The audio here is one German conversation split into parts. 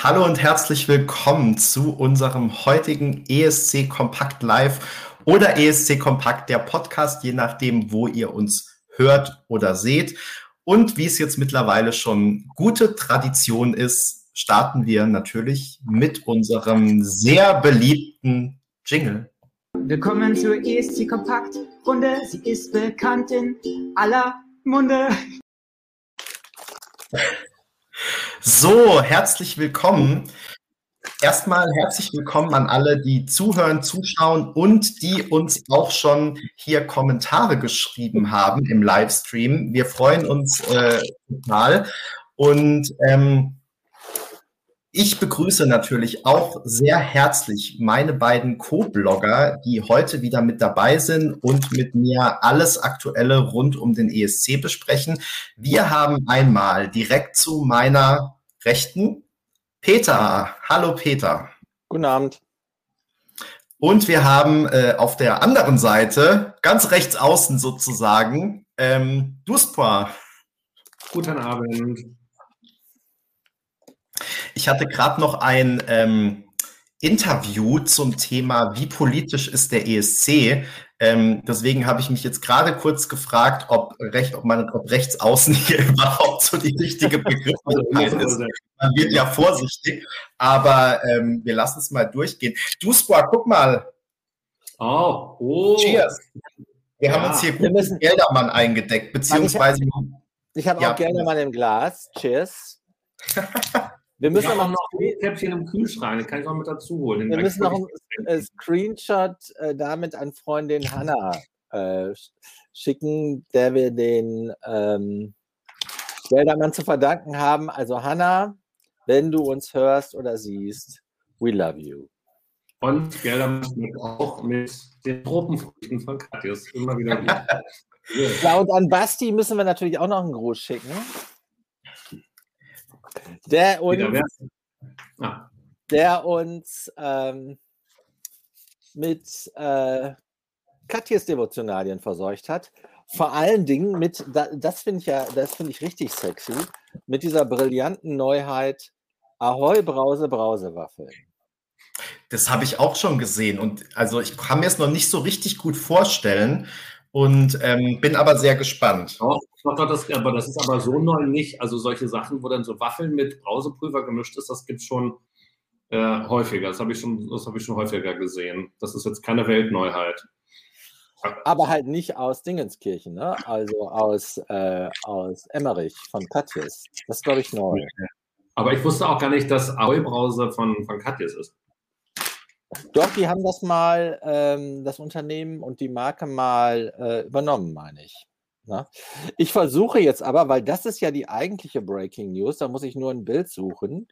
Hallo und herzlich willkommen zu unserem heutigen ESC Kompakt Live oder ESC Kompakt, der Podcast, je nachdem, wo ihr uns hört oder seht. Und wie es jetzt mittlerweile schon gute Tradition ist, starten wir natürlich mit unserem sehr beliebten Jingle. Willkommen zur ESC Kompakt Runde. Sie ist bekannt in aller Munde. So, herzlich willkommen. Erstmal herzlich willkommen an alle, die zuhören, zuschauen und die uns auch schon hier Kommentare geschrieben haben im Livestream. Wir freuen uns äh, total. Und ähm, ich begrüße natürlich auch sehr herzlich meine beiden Co-Blogger, die heute wieder mit dabei sind und mit mir alles Aktuelle rund um den ESC besprechen. Wir haben einmal direkt zu meiner Rechten Peter. Hallo Peter. Guten Abend. Und wir haben äh, auf der anderen Seite, ganz rechts außen sozusagen, ähm, Duspa. Guten Abend. Ich hatte gerade noch ein ähm, Interview zum Thema, wie politisch ist der ESC. Ähm, deswegen habe ich mich jetzt gerade kurz gefragt, ob, recht, ob, man, ob rechts außen hier überhaupt so die richtige Begrifflichkeit ist. Man wird ja vorsichtig, aber ähm, wir lassen es mal durchgehen. Du, Squad, guck mal. Oh, oh. Cheers. Wir ja. haben uns hier gut mit Geldermann eingedeckt, beziehungsweise. Ich habe hab ja. auch Geldermann im Glas. Cheers. Wir müssen noch, noch ein Käppchen im Kühlschrank, kann ich auch mit dazu holen. Wir müssen noch ein Screenshot äh, damit an Freundin Hanna äh, schicken, der wir den ähm, Geldermann zu verdanken haben. Also Hanna, wenn du uns hörst oder siehst, we love you. Und Geldermann auch mit den Tropenfrüchten von Katjus immer wieder gut. ja, und an Basti müssen wir natürlich auch noch einen Gruß schicken. Der uns, ah. der uns ähm, mit äh, Katjes Devotionalien verseucht hat. Vor allen Dingen mit, das finde ich ja, das finde ich richtig sexy, mit dieser brillanten Neuheit Ahoi Brause Brausewaffeln. Das habe ich auch schon gesehen und also ich kann mir es noch nicht so richtig gut vorstellen und ähm, bin aber sehr gespannt. Doch, doch, doch, das, aber das ist aber so neu nicht. Also solche Sachen, wo dann so Waffeln mit Brausepulver gemischt ist, das gibt es schon äh, häufiger. Das habe ich, schon, hab ich schon häufiger gesehen. Das ist jetzt keine Weltneuheit. Aber halt nicht aus Dingenskirchen, ne? also aus, äh, aus Emmerich von Katjes. Das ist, glaube ich, neu. Aber ich wusste auch gar nicht, dass Aoi-Brause von, von Katjes ist. Doch, die haben das mal, ähm, das Unternehmen und die Marke mal äh, übernommen, meine ich. Na? Ne? Ich versuche jetzt aber, weil das ist ja die eigentliche Breaking News, da muss ich nur ein Bild suchen,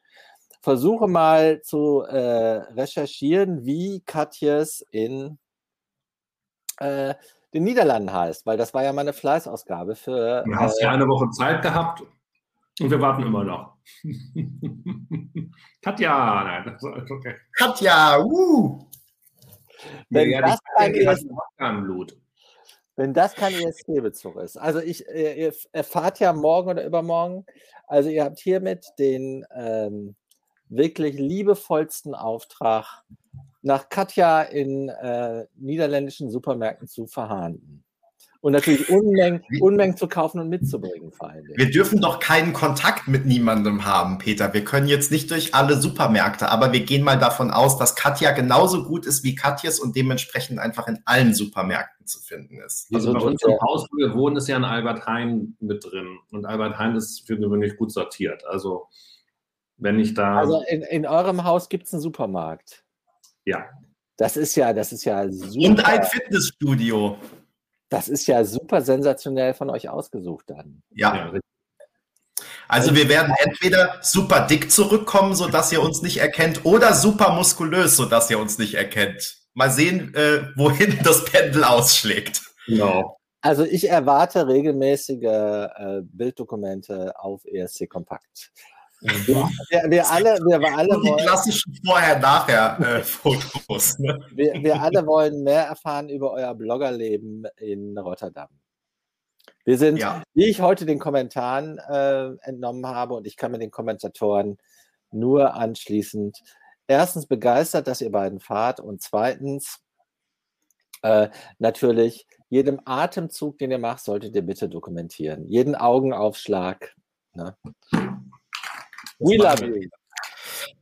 versuche mal zu äh, recherchieren, wie Katjes in äh, den Niederlanden heißt, weil das war ja meine Fleißausgabe für. Du hast ja äh, eine Woche Zeit gehabt und wir warten immer noch. Katja, nein, okay. Katja, uh. Wenn, ja, das kein ES wenn das kein ESC-Bezug ist. Also ich, ihr erfahrt ja morgen oder übermorgen, also ihr habt hiermit den ähm, wirklich liebevollsten Auftrag, nach Katja in äh, niederländischen Supermärkten zu verhandeln. Und natürlich Unmengen, Unmengen zu kaufen und mitzubringen, vor allem. Wir dürfen doch keinen Kontakt mit niemandem haben, Peter. Wir können jetzt nicht durch alle Supermärkte, aber wir gehen mal davon aus, dass Katja genauso gut ist wie Katjes und dementsprechend einfach in allen Supermärkten zu finden ist. Also bei uns im Haus, wo wir wohnen, ist ja ein Albert Heijn mit drin. Und Albert Heijn ist für gewöhnlich gut sortiert. Also wenn ich da. Also in, in eurem Haus gibt es einen Supermarkt. Ja. Das ist ja, das ist ja super. Und ein Fitnessstudio. Das ist ja super sensationell von euch ausgesucht dann. Ja. Also wir werden entweder super dick zurückkommen, sodass ihr uns nicht erkennt, oder super muskulös, sodass ihr uns nicht erkennt. Mal sehen, äh, wohin das Pendel ausschlägt. Genau. Also ich erwarte regelmäßige äh, Bilddokumente auf ESC Kompakt. Wir, wir, alle, wir alle die klassischen Vorher-Nachher-Fotos. Ne? Wir, wir alle wollen mehr erfahren über euer Bloggerleben in Rotterdam. Wir sind, ja. wie ich heute den Kommentaren äh, entnommen habe, und ich kann mit den Kommentatoren nur anschließend erstens begeistert, dass ihr beiden fahrt und zweitens äh, natürlich jedem Atemzug, den ihr macht, solltet ihr bitte dokumentieren. Jeden Augenaufschlag. Ne? We love you.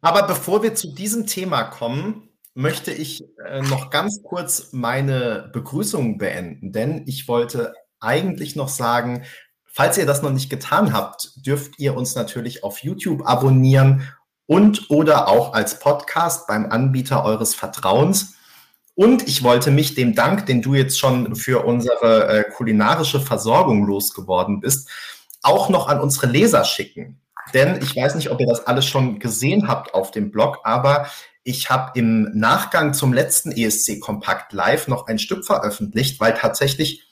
Aber bevor wir zu diesem Thema kommen, möchte ich äh, noch ganz kurz meine Begrüßung beenden, denn ich wollte eigentlich noch sagen, falls ihr das noch nicht getan habt, dürft ihr uns natürlich auf YouTube abonnieren und oder auch als Podcast beim Anbieter eures Vertrauens. Und ich wollte mich dem Dank, den du jetzt schon für unsere äh, kulinarische Versorgung losgeworden bist, auch noch an unsere Leser schicken. Denn ich weiß nicht, ob ihr das alles schon gesehen habt auf dem Blog, aber ich habe im Nachgang zum letzten ESC Kompakt Live noch ein Stück veröffentlicht, weil tatsächlich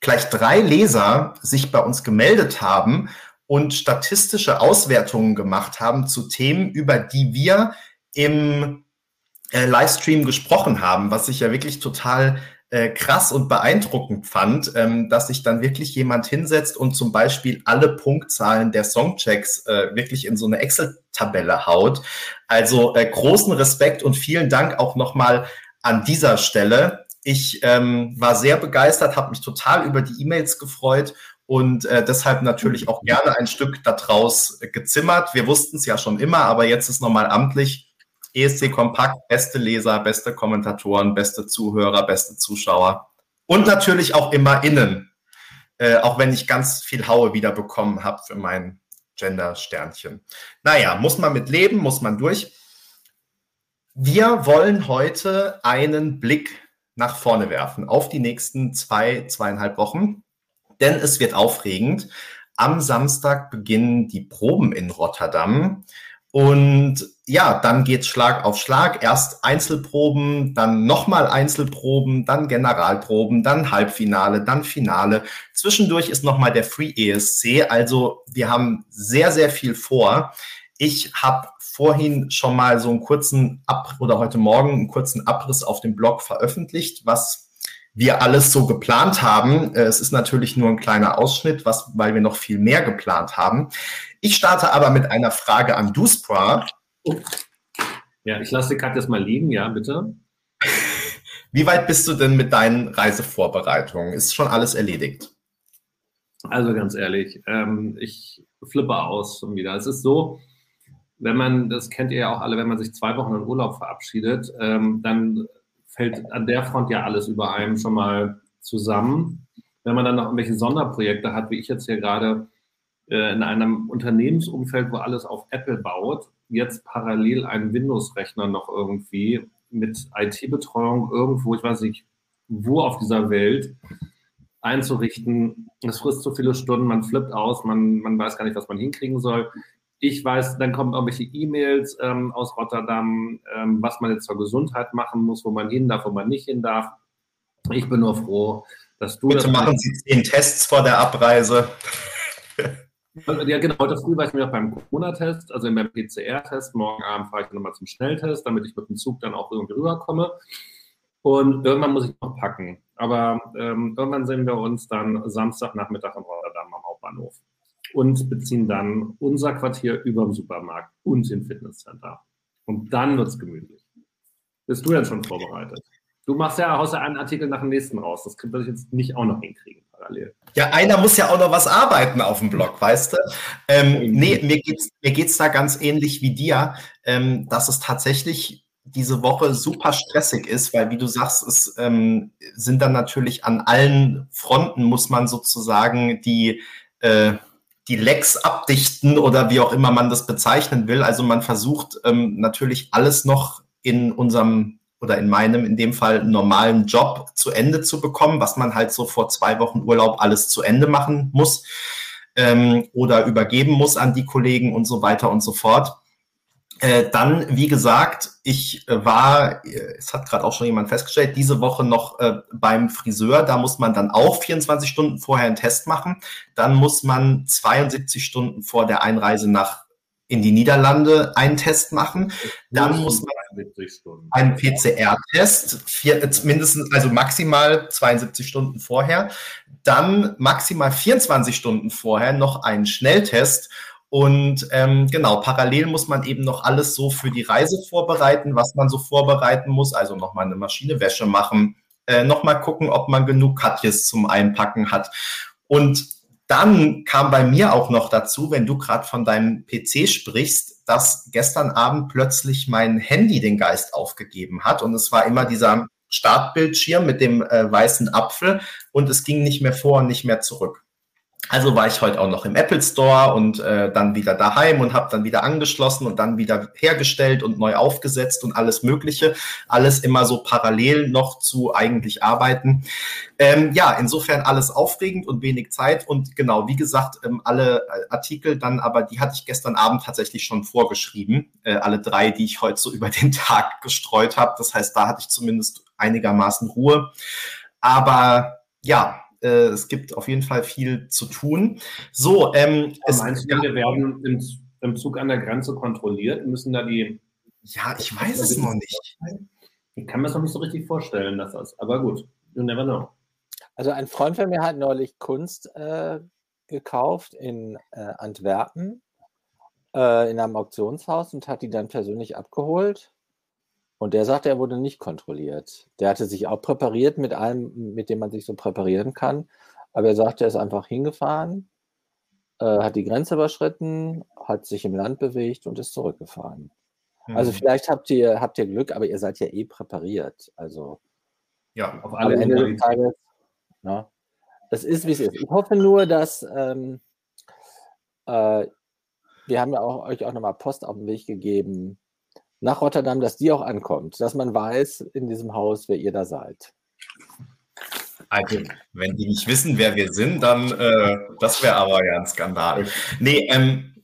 gleich drei Leser sich bei uns gemeldet haben und statistische Auswertungen gemacht haben zu Themen, über die wir im äh, Livestream gesprochen haben, was ich ja wirklich total äh, krass und beeindruckend fand, ähm, dass sich dann wirklich jemand hinsetzt und zum Beispiel alle Punktzahlen der Songchecks äh, wirklich in so eine Excel-Tabelle haut. Also äh, großen Respekt und vielen Dank auch nochmal an dieser Stelle. Ich ähm, war sehr begeistert, habe mich total über die E-Mails gefreut und äh, deshalb natürlich auch gerne ein Stück daraus gezimmert. Wir wussten es ja schon immer, aber jetzt ist nochmal amtlich. ESC Kompakt, beste Leser, beste Kommentatoren, beste Zuhörer, beste Zuschauer und natürlich auch immer innen, äh, auch wenn ich ganz viel Haue wieder bekommen habe für mein Gender-Sternchen. Naja, muss man mit leben, muss man durch. Wir wollen heute einen Blick nach vorne werfen auf die nächsten zwei, zweieinhalb Wochen denn es wird aufregend. Am Samstag beginnen die Proben in Rotterdam. Und ja, dann geht's Schlag auf Schlag. Erst Einzelproben, dann nochmal Einzelproben, dann Generalproben, dann Halbfinale, dann Finale. Zwischendurch ist nochmal der Free ESC. Also wir haben sehr, sehr viel vor. Ich habe vorhin schon mal so einen kurzen Ab oder heute Morgen einen kurzen Abriss auf dem Blog veröffentlicht, was wir alles so geplant haben. Es ist natürlich nur ein kleiner Ausschnitt, was, weil wir noch viel mehr geplant haben. Ich starte aber mit einer Frage an Duspra. Ja, ich lasse die Karte jetzt mal liegen, ja, bitte. Wie weit bist du denn mit deinen Reisevorbereitungen? Ist schon alles erledigt? Also ganz ehrlich, ähm, ich flippe aus schon wieder. Es ist so, wenn man, das kennt ihr ja auch alle, wenn man sich zwei Wochen in Urlaub verabschiedet, ähm, dann fällt an der Front ja alles über einem schon mal zusammen. Wenn man dann noch irgendwelche Sonderprojekte hat, wie ich jetzt hier gerade äh, in einem Unternehmensumfeld, wo alles auf Apple baut, jetzt parallel einen Windows-Rechner noch irgendwie mit IT-Betreuung irgendwo, ich weiß nicht, wo auf dieser Welt einzurichten. Es frisst so viele Stunden, man flippt aus, man, man weiß gar nicht, was man hinkriegen soll ich weiß, dann kommen irgendwelche E-Mails ähm, aus Rotterdam, ähm, was man jetzt zur Gesundheit machen muss, wo man hin darf, wo man nicht hin darf. Ich bin nur froh, dass du. Bitte das machen Sie zehn Tests vor der Abreise. Ja, genau. Heute früh war ich mir beim Corona-Test, also beim PCR-Test. Morgen Abend fahre ich nochmal zum Schnelltest, damit ich mit dem Zug dann auch irgendwie rüberkomme. Und irgendwann muss ich noch packen. Aber ähm, irgendwann sehen wir uns dann Samstagnachmittag in Rotterdam am Hauptbahnhof und beziehen dann unser Quartier über dem Supermarkt und im Fitnesscenter. Und dann wird es gemütlich. Bist du denn schon vorbereitet? Du machst ja außer einen Artikel nach dem nächsten raus. Das könnte ich jetzt nicht auch noch hinkriegen parallel. Ja, einer muss ja auch noch was arbeiten auf dem Blog, weißt du? Ähm, nee, mir geht's, mir geht's da ganz ähnlich wie dir, ähm, dass es tatsächlich diese Woche super stressig ist, weil wie du sagst, es ähm, sind dann natürlich an allen Fronten, muss man sozusagen die äh, die Lecks abdichten oder wie auch immer man das bezeichnen will. Also man versucht ähm, natürlich alles noch in unserem oder in meinem, in dem Fall normalen Job zu Ende zu bekommen, was man halt so vor zwei Wochen Urlaub alles zu Ende machen muss ähm, oder übergeben muss an die Kollegen und so weiter und so fort. Äh, dann, wie gesagt, ich äh, war, äh, es hat gerade auch schon jemand festgestellt, diese Woche noch äh, beim Friseur. Da muss man dann auch 24 Stunden vorher einen Test machen. Dann muss man 72 Stunden vor der Einreise nach in die Niederlande einen Test machen. Dann muss man einen PCR-Test, mindestens, also maximal 72 Stunden vorher. Dann maximal 24 Stunden vorher noch einen Schnelltest Und ähm, genau, parallel muss man eben noch alles so für die Reise vorbereiten, was man so vorbereiten muss. Also nochmal eine Maschine Wäsche machen, äh, nochmal gucken, ob man genug Katjes zum Einpacken hat. Und dann kam bei mir auch noch dazu, wenn du gerade von deinem PC sprichst, dass gestern Abend plötzlich mein Handy den Geist aufgegeben hat. Und es war immer dieser Startbildschirm mit dem äh, weißen Apfel und es ging nicht mehr vor und nicht mehr zurück. Also war ich heute auch noch im Apple Store und äh, dann wieder daheim und habe dann wieder angeschlossen und dann wieder hergestellt und neu aufgesetzt und alles Mögliche. Alles immer so parallel noch zu eigentlich arbeiten. Ähm, ja, insofern alles aufregend und wenig Zeit. Und genau, wie gesagt, ähm, alle äh, Artikel dann, aber die hatte ich gestern Abend tatsächlich schon vorgeschrieben. Äh, alle drei, die ich heute so über den Tag gestreut habe. Das heißt, da hatte ich zumindest einigermaßen Ruhe. Aber ja, äh, es gibt auf jeden Fall viel zu tun. So, ähm, es, meinst du, wir werden im, im Zug an der Grenze kontrolliert? Müssen da die. Ja, ich weiß es noch nicht. Ich kann mir das noch nicht so richtig vorstellen, dass das. Aber gut, you never know. Also ein Freund von mir hat neulich Kunst äh, gekauft in äh, Antwerpen äh, in einem Auktionshaus und hat die dann persönlich abgeholt. Und der sagte, er wurde nicht kontrolliert. Der hatte sich auch präpariert mit allem, mit dem man sich so präparieren kann. Aber er sagte, er ist einfach hingefahren, äh, hat die Grenze überschritten, hat sich im Land bewegt und ist zurückgefahren. Also mhm. Also vielleicht habt ihr, habt ihr Glück, aber ihr seid ja eh präpariert. Also ja, auf alle Ende des Tages. Ja, es ist, wie es ist. Ich hoffe nur, dass ähm, äh, wir haben ja auch, euch auch nochmal Post auf den Weg gegeben nach Rotterdam, dass die auch ankommt, dass man weiß in diesem Haus, wer ihr da seid. Also, wenn die nicht wissen, wer wir sind, dann äh, das wäre aber ja ein Skandal. Nee, ähm,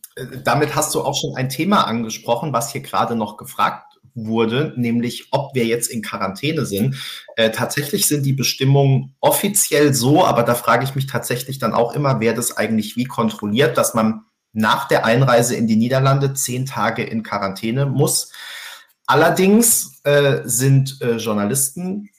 damit hast du auch schon ein Thema angesprochen, was hier gerade noch gefragt wurde, nämlich ob wir jetzt in Quarantäne sind. Äh, tatsächlich sind die Bestimmungen offiziell so, aber da frage ich mich tatsächlich dann auch immer, wer das eigentlich wie kontrolliert, dass man nach der Einreise in die Niederlande zehn Tage in Quarantäne muss. Allerdings äh, sind äh, Journalisten,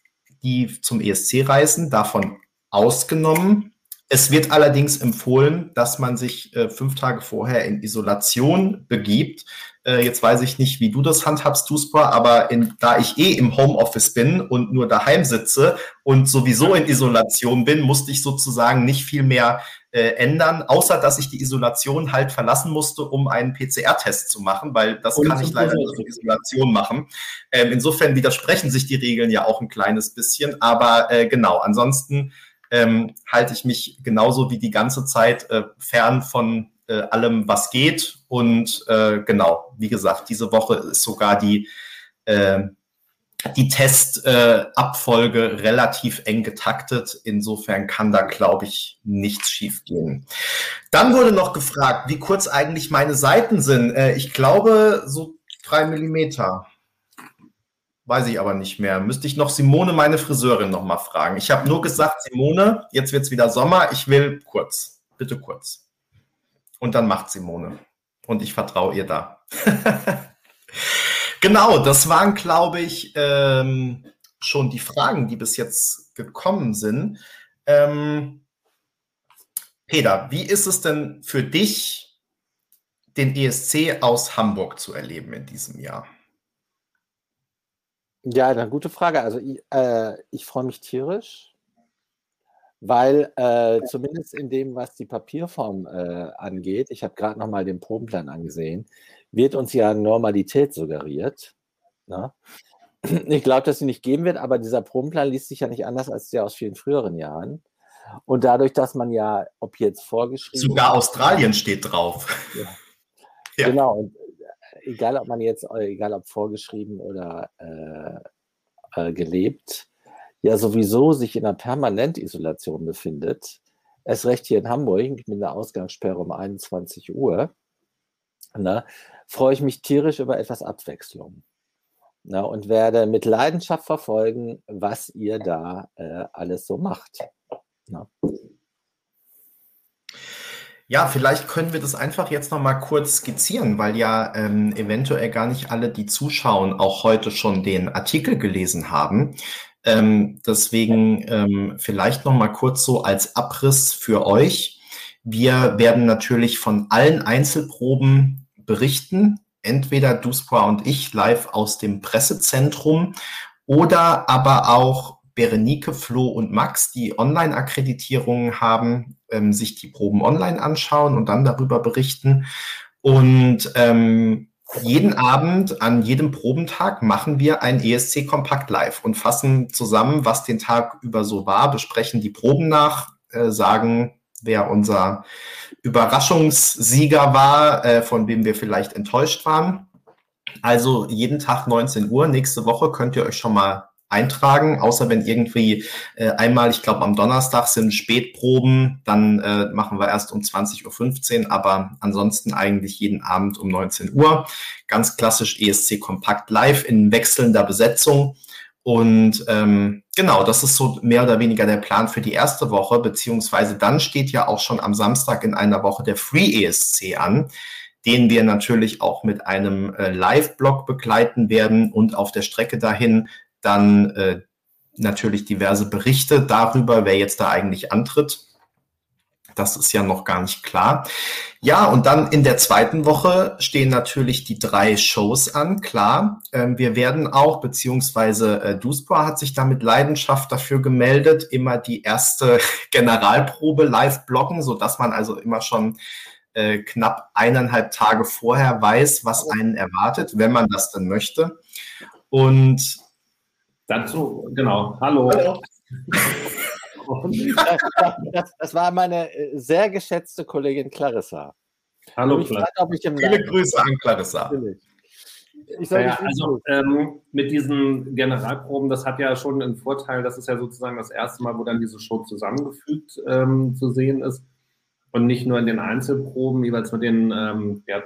die zum ESC reisen, davon ausgenommen. Es wird allerdings empfohlen, dass man sich äh, fünf Tage vorher in Isolation begibt. Äh, jetzt weiß ich nicht, wie du das handhabst, Tuspa, aber in, da ich eh im Homeoffice bin und nur daheim sitze und sowieso in Isolation bin, musste ich sozusagen nicht viel mehr äh, ändern, außer dass ich die Isolation halt verlassen musste, um einen PCR-Test zu machen, weil das Und kann ich leider nicht in Isolation machen. Ähm, insofern widersprechen sich die Regeln ja auch ein kleines bisschen, aber äh, genau, ansonsten ähm, halte ich mich genauso wie die ganze Zeit äh, fern von äh, allem, was geht. Und äh, genau, wie gesagt, diese Woche ist sogar die äh, die Testabfolge äh, relativ eng getaktet. Insofern kann da, glaube ich, nichts schiefgehen. Dann wurde noch gefragt, wie kurz eigentlich meine Seiten sind. Äh, ich glaube, so drei Millimeter. Weiß ich aber nicht mehr. Müsste ich noch Simone, meine Friseurin, noch mal fragen. Ich habe nur gesagt, Simone, jetzt wird es wieder Sommer. Ich will kurz. Bitte kurz. Und dann macht Simone. Und ich vertraue ihr da. Genau, das waren, glaube ich, ähm, schon die Fragen, die bis jetzt gekommen sind. Ähm, Peter, wie ist es denn für dich, den ESC aus Hamburg zu erleben in diesem Jahr? Ja, eine gute Frage. Also ich, äh, ich freue mich tierisch, weil äh, zumindest in dem, was die Papierform äh, angeht, ich habe gerade nochmal den Probenplan angesehen, wird uns ja Normalität suggeriert. Ne? Ich glaube, dass sie nicht geben wird, aber dieser Probenplan liest sich ja nicht anders als der aus vielen früheren Jahren. Und dadurch, dass man ja, ob jetzt vorgeschrieben. Sogar Australien steht drauf. Ja. ja. Genau. Und äh, egal, ob man jetzt, egal ob vorgeschrieben oder äh, äh, gelebt, ja sowieso sich in einer Permanentisolation befindet. Erst recht hier in Hamburg mit einer Ausgangssperre um 21 Uhr. Ne? freue ich mich tierisch über etwas Abwechslung. Na, und werde mit Leidenschaft verfolgen, was ihr da äh, alles so macht. Na. Ja, vielleicht können wir das einfach jetzt noch mal kurz skizzieren, weil ja ähm, eventuell gar nicht alle, die zuschauen, auch heute schon den Artikel gelesen haben. Ähm, deswegen ähm, vielleicht noch mal kurz so als Abriss für euch. Wir werden natürlich von allen Einzelproben berichten, entweder Duspra und ich live aus dem Pressezentrum oder aber auch Berenike, Flo und Max, die Online-Akkreditierungen haben, ähm, sich die Proben online anschauen und dann darüber berichten. Und ähm, jeden Abend an jedem Probentag machen wir ein ESC Kompakt Live und fassen zusammen, was den Tag über so war, besprechen die Proben nach, äh, sagen, wer unser Überraschungssieger war, äh, von wem wir vielleicht enttäuscht waren. Also jeden Tag 19 Uhr. Nächste Woche könnt ihr euch schon mal eintragen, außer wenn irgendwie äh, einmal, ich glaube am Donnerstag sind Spätproben, dann äh, machen wir erst um 20.15 Uhr, aber ansonsten eigentlich jeden Abend um 19 Uhr. Ganz klassisch ESC Kompakt live in wechselnder Besetzung. Und ähm, genau, das ist so mehr oder weniger der Plan für die erste Woche, beziehungsweise dann steht ja auch schon am Samstag in einer Woche der Free ESC an, den wir natürlich auch mit einem äh, Live-Blog begleiten werden und auf der Strecke dahin dann äh, natürlich diverse Berichte darüber, wer jetzt da eigentlich antritt. Das ist ja noch gar nicht klar. Ja, und dann in der zweiten Woche stehen natürlich die drei Shows an, klar. Ähm, wir werden auch, beziehungsweise äh, Duspra hat sich da mit Leidenschaft dafür gemeldet, immer die erste Generalprobe live blocken, so dass man also immer schon äh, knapp eineinhalb Tage vorher weiß, was einen erwartet, wenn man das denn möchte. Und Dazu, genau. Hallo. Hallo. das, das, war meine äh, sehr geschätzte Kollegin Clarissa. Hallo, Clarissa. Viele Grüße an Clarissa. Ja, also ähm, mit diesen Generalproben, das hat ja schon einen Vorteil, das ist ja sozusagen das erste Mal, wo dann diese Show zusammengefügt ähm, zu sehen ist und nicht nur in den Einzelproben, jeweils mit den ähm, ja,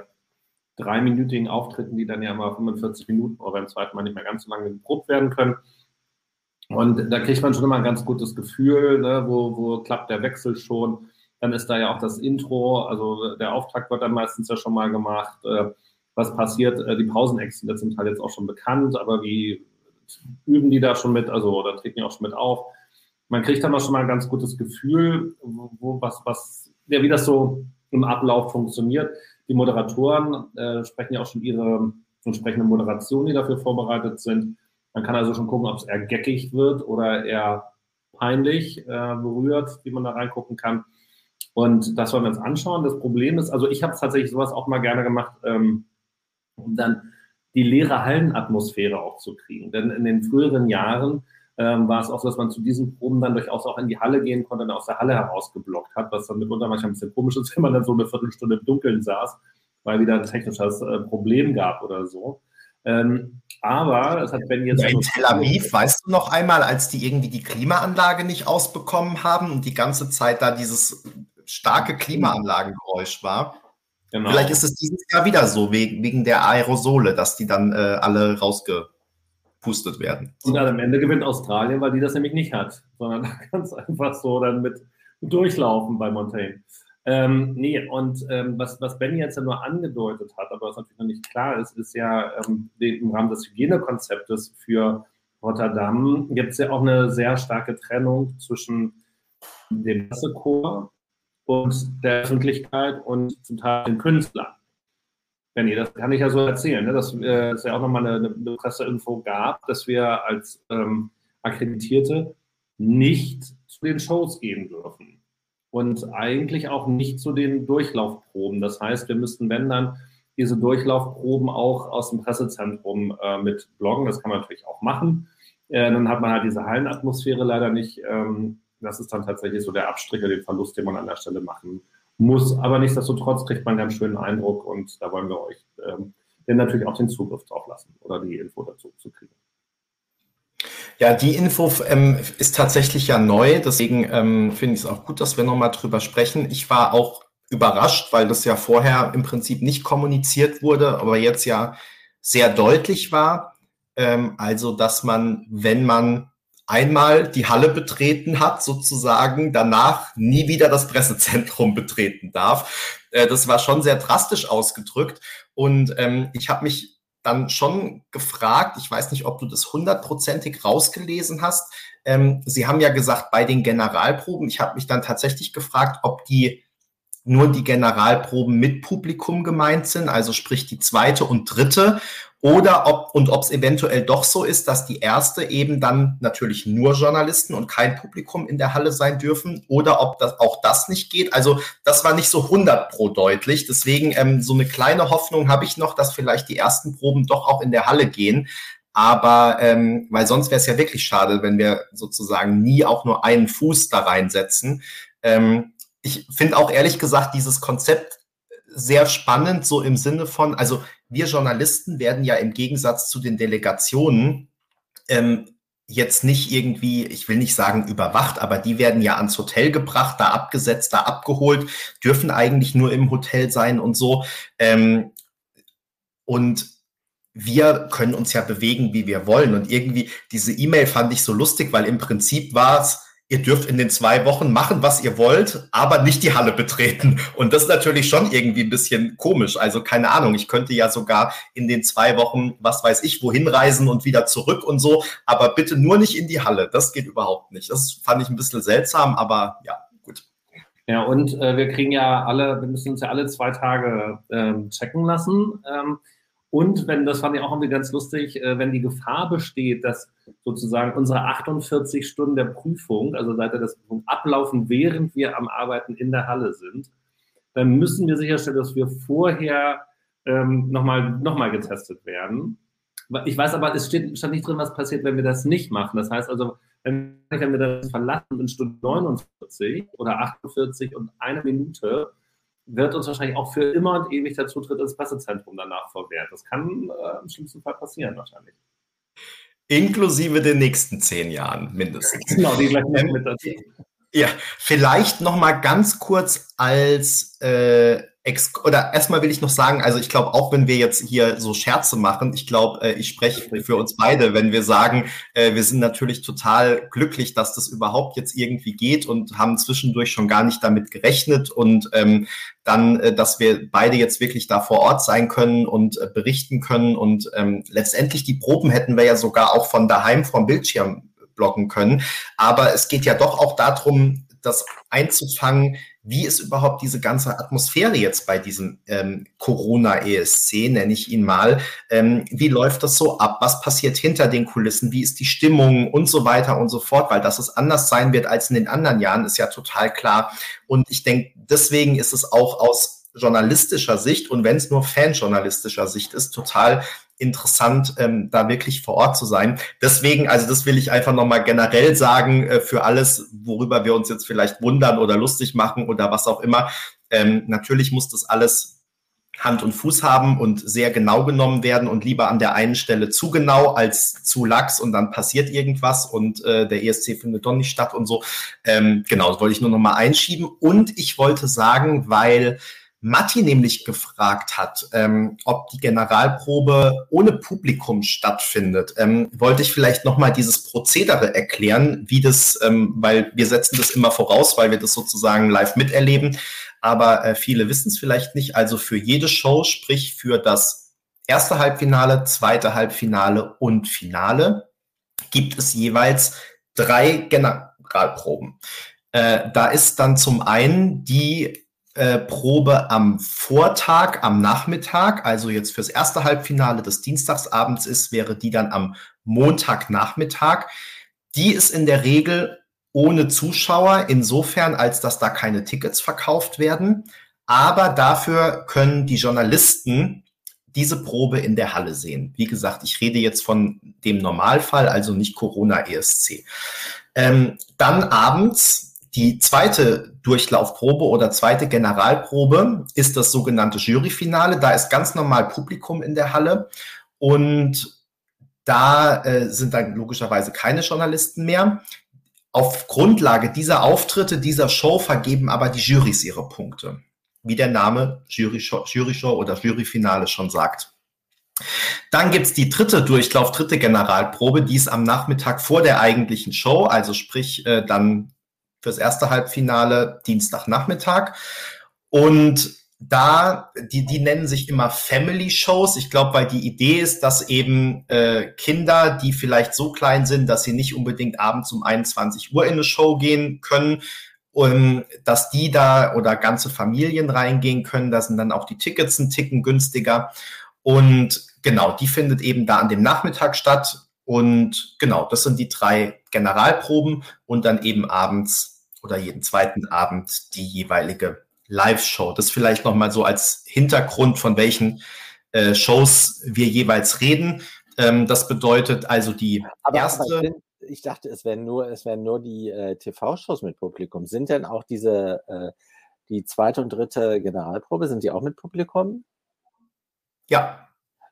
dreiminütigen Auftritten, die dann ja immer 45 Minuten oder beim zweiten Mal nicht mehr ganz so lange geprobt werden können. Und da kriegt man schon immer ein ganz gutes Gefühl, ne, wo, wo klappt der Wechsel schon. Dann ist da ja auch das Intro, also der Auftrag wird dann meistens ja schon mal gemacht. Äh, was passiert? Äh, die Pausenexen sind zum Teil jetzt auch schon bekannt, aber wie üben die da schon mit? Also, oder treten die auch schon mit auf? Man kriegt dann auch schon mal ein ganz gutes Gefühl, wo, was, was, ja, wie das so im Ablauf funktioniert. Die Moderatoren äh, sprechen ja auch schon ihre entsprechende Moderation, die dafür vorbereitet sind. Man kann also schon gucken, ob es eher geckig wird oder eher peinlich äh, berührt, wie man da reingucken kann. Und das wollen wir uns anschauen. Das Problem ist, also ich habe tatsächlich sowas auch mal gerne gemacht, ähm, um dann die leere Hallenatmosphäre auch zu kriegen. Denn in den früheren Jahren ähm, war es auch so, dass man zu diesen Proben dann durchaus auch in die Halle gehen konnte und aus der Halle herausgeblockt hat, was dann mitunter manchmal ein bisschen komisch ist, wenn man dann so eine Viertelstunde im Dunkeln saß, weil wieder ein technisches äh, Problem gab oder so. Ähm, aber es hat Ben jetzt. Ja, in Tel Aviv, weißt du noch einmal, als die irgendwie die Klimaanlage nicht ausbekommen haben und die ganze Zeit da dieses starke Klimaanlagengeräusch war? Genau. Vielleicht ist es dieses Jahr wieder so, wegen, wegen der Aerosole, dass die dann äh, alle rausgepustet werden. Und dann am Ende gewinnt Australien, weil die das nämlich nicht hat, sondern ganz einfach so dann mit durchlaufen bei Montaigne. Ähm, nee, und ähm, was, was Benny jetzt ja nur angedeutet hat, aber was natürlich noch nicht klar ist, ist ja ähm, im Rahmen des Hygienekonzeptes für Rotterdam gibt es ja auch eine sehr starke Trennung zwischen dem Pressekorps und der Öffentlichkeit und zum Teil den Künstlern. Benny, das kann ich ja so erzählen, ne? dass äh, es ja auch nochmal eine, eine Presseinfo gab, dass wir als ähm, Akkreditierte nicht zu den Shows gehen dürfen und eigentlich auch nicht zu den Durchlaufproben. Das heißt, wir müssten, wenn dann, diese Durchlaufproben auch aus dem Pressezentrum äh, mit bloggen. Das kann man natürlich auch machen. Äh, dann hat man halt diese Hallenatmosphäre leider nicht. Ähm, das ist dann tatsächlich so der Abstrich oder den Verlust, den man an der Stelle machen muss. Aber nichtsdestotrotz kriegt man einen schönen Eindruck und da wollen wir euch ähm, dann natürlich auch den Zugriff drauf lassen oder die Info dazu zu kriegen. Ja, die Info ähm, ist tatsächlich ja neu, deswegen ähm, finde ich es auch gut, dass wir nochmal drüber sprechen. Ich war auch überrascht, weil das ja vorher im Prinzip nicht kommuniziert wurde, aber jetzt ja sehr deutlich war. Ähm, also, dass man, wenn man einmal die Halle betreten hat, sozusagen danach nie wieder das Pressezentrum betreten darf. Äh, das war schon sehr drastisch ausgedrückt. Und ähm, ich habe mich dann schon gefragt, ich weiß nicht, ob du das hundertprozentig rausgelesen hast. Ähm, Sie haben ja gesagt, bei den Generalproben, ich habe mich dann tatsächlich gefragt, ob die nur die Generalproben mit Publikum gemeint sind, also sprich die zweite und dritte, oder ob und ob es eventuell doch so ist, dass die erste eben dann natürlich nur Journalisten und kein Publikum in der Halle sein dürfen, oder ob das auch das nicht geht. Also das war nicht so 100 pro deutlich. Deswegen ähm, so eine kleine Hoffnung habe ich noch, dass vielleicht die ersten Proben doch auch in der Halle gehen. Aber ähm, weil sonst wäre es ja wirklich schade, wenn wir sozusagen nie auch nur einen Fuß da reinsetzen. Ähm, ich finde auch ehrlich gesagt dieses Konzept sehr spannend, so im Sinne von, also wir Journalisten werden ja im Gegensatz zu den Delegationen ähm, jetzt nicht irgendwie, ich will nicht sagen überwacht, aber die werden ja ans Hotel gebracht, da abgesetzt, da abgeholt, dürfen eigentlich nur im Hotel sein und so. Ähm, und wir können uns ja bewegen, wie wir wollen. Und irgendwie diese E-Mail fand ich so lustig, weil im Prinzip war es, ihr dürft in den zwei Wochen machen, was ihr wollt, aber nicht die Halle betreten. Und das ist natürlich schon irgendwie ein bisschen komisch. Also keine Ahnung, ich könnte ja sogar in den zwei Wochen, was weiß ich, wohin reisen und wieder zurück und so, aber bitte nur nicht in die Halle. Das geht überhaupt nicht. Das fand ich ein bisschen seltsam, aber ja, gut. Ja, und äh, wir kriegen ja alle, wir müssen uns ja alle zwei Tage ähm, checken lassen. Ähm, und wenn, das fand ich auch irgendwie ganz lustig, äh, wenn die Gefahr besteht, dass sozusagen unsere 48 Stunden der Prüfung, also seit der Prüfung ablaufen, während wir am Arbeiten in der Halle sind, dann müssen wir sicherstellen, dass wir vorher ähm, nochmal noch mal getestet werden. Ich weiß aber, es steht, stand nicht drin, was passiert, wenn wir das nicht machen. Das heißt also, wenn wir das verlassen in Stunde 49 oder 48 und eine Minute, wird uns wahrscheinlich auch für immer und ewig der Zutritt ins Pressezentrum danach verwehrt. Das kann äh, im schlimmsten Fall passieren wahrscheinlich. Inklusive den nächsten zehn Jahren mindestens. Genau, die gleich ähm, mit dazu. Ja, vielleicht noch mal ganz kurz als äh, Ex oder erstmal will ich noch sagen, also ich glaube, auch wenn wir jetzt hier so Scherze machen, ich glaube, äh, ich spreche für uns beide, wenn wir sagen, äh, wir sind natürlich total glücklich, dass das überhaupt jetzt irgendwie geht und haben zwischendurch schon gar nicht damit gerechnet und ähm, dann, äh, dass wir beide jetzt wirklich da vor Ort sein können und äh, berichten können und ähm, letztendlich die Proben hätten wir ja sogar auch von daheim vom Bildschirm blocken können. Aber es geht ja doch auch darum, das einzufangen, wie ist überhaupt diese ganze Atmosphäre jetzt bei diesem ähm, Corona-ESC, nenne ich ihn mal. Ähm, wie läuft das so ab? Was passiert hinter den Kulissen? Wie ist die Stimmung und so weiter und so fort? Weil dass es anders sein wird als in den anderen Jahren, ist ja total klar. Und ich denke, deswegen ist es auch aus journalistischer Sicht und wenn es nur fanjournalistischer Sicht ist, total interessant, ähm, da wirklich vor Ort zu sein. Deswegen, also das will ich einfach nochmal generell sagen, äh, für alles, worüber wir uns jetzt vielleicht wundern oder lustig machen oder was auch immer. Ähm, natürlich muss das alles Hand und Fuß haben und sehr genau genommen werden und lieber an der einen Stelle zu genau als zu lax und dann passiert irgendwas und äh, der ESC findet doch nicht statt und so. Ähm, genau, das wollte ich nur noch mal einschieben. Und ich wollte sagen, weil Matti nämlich gefragt hat, ähm, ob die Generalprobe ohne Publikum stattfindet, ähm, wollte ich vielleicht nochmal dieses Prozedere erklären, wie das, ähm, weil wir setzen das immer voraus, weil wir das sozusagen live miterleben, aber äh, viele wissen es vielleicht nicht. Also für jede Show, sprich für das erste Halbfinale, zweite Halbfinale und Finale, gibt es jeweils drei Generalproben. Äh, da ist dann zum einen die äh, Probe am Vortag, am Nachmittag, also jetzt fürs erste Halbfinale des Dienstagsabends ist, wäre die dann am Montagnachmittag. Die ist in der Regel ohne Zuschauer, insofern als dass da keine Tickets verkauft werden. Aber dafür können die Journalisten diese Probe in der Halle sehen. Wie gesagt, ich rede jetzt von dem Normalfall, also nicht Corona-ESC. Ähm, dann abends die zweite Durchlaufprobe oder zweite Generalprobe ist das sogenannte Juryfinale. Da ist ganz normal Publikum in der Halle und da äh, sind dann logischerweise keine Journalisten mehr. Auf Grundlage dieser Auftritte, dieser Show vergeben aber die Jurys ihre Punkte, wie der Name Jury-Show Jury oder Juryfinale schon sagt. Dann gibt's die dritte Durchlauf, dritte Generalprobe, die ist am Nachmittag vor der eigentlichen Show, also sprich äh, dann fürs erste Halbfinale Dienstagnachmittag. Und da, die, die nennen sich immer Family Shows. Ich glaube, weil die Idee ist, dass eben äh, Kinder, die vielleicht so klein sind, dass sie nicht unbedingt abends um 21 Uhr in eine Show gehen können, und dass die da oder ganze Familien reingehen können. Da sind dann auch die Tickets ein Ticken günstiger. Und genau, die findet eben da an dem Nachmittag statt. Und genau, das sind die drei Generalproben und dann eben abends oder jeden zweiten Abend die jeweilige Live-Show. Das vielleicht nochmal so als Hintergrund, von welchen äh, Shows wir jeweils reden. Ähm, das bedeutet also die Aber, erste. aber ich dachte, es wären nur, es wären nur die äh, TV-Shows mit Publikum. Sind denn auch diese, äh, die zweite und dritte Generalprobe, sind die auch mit Publikum? ja,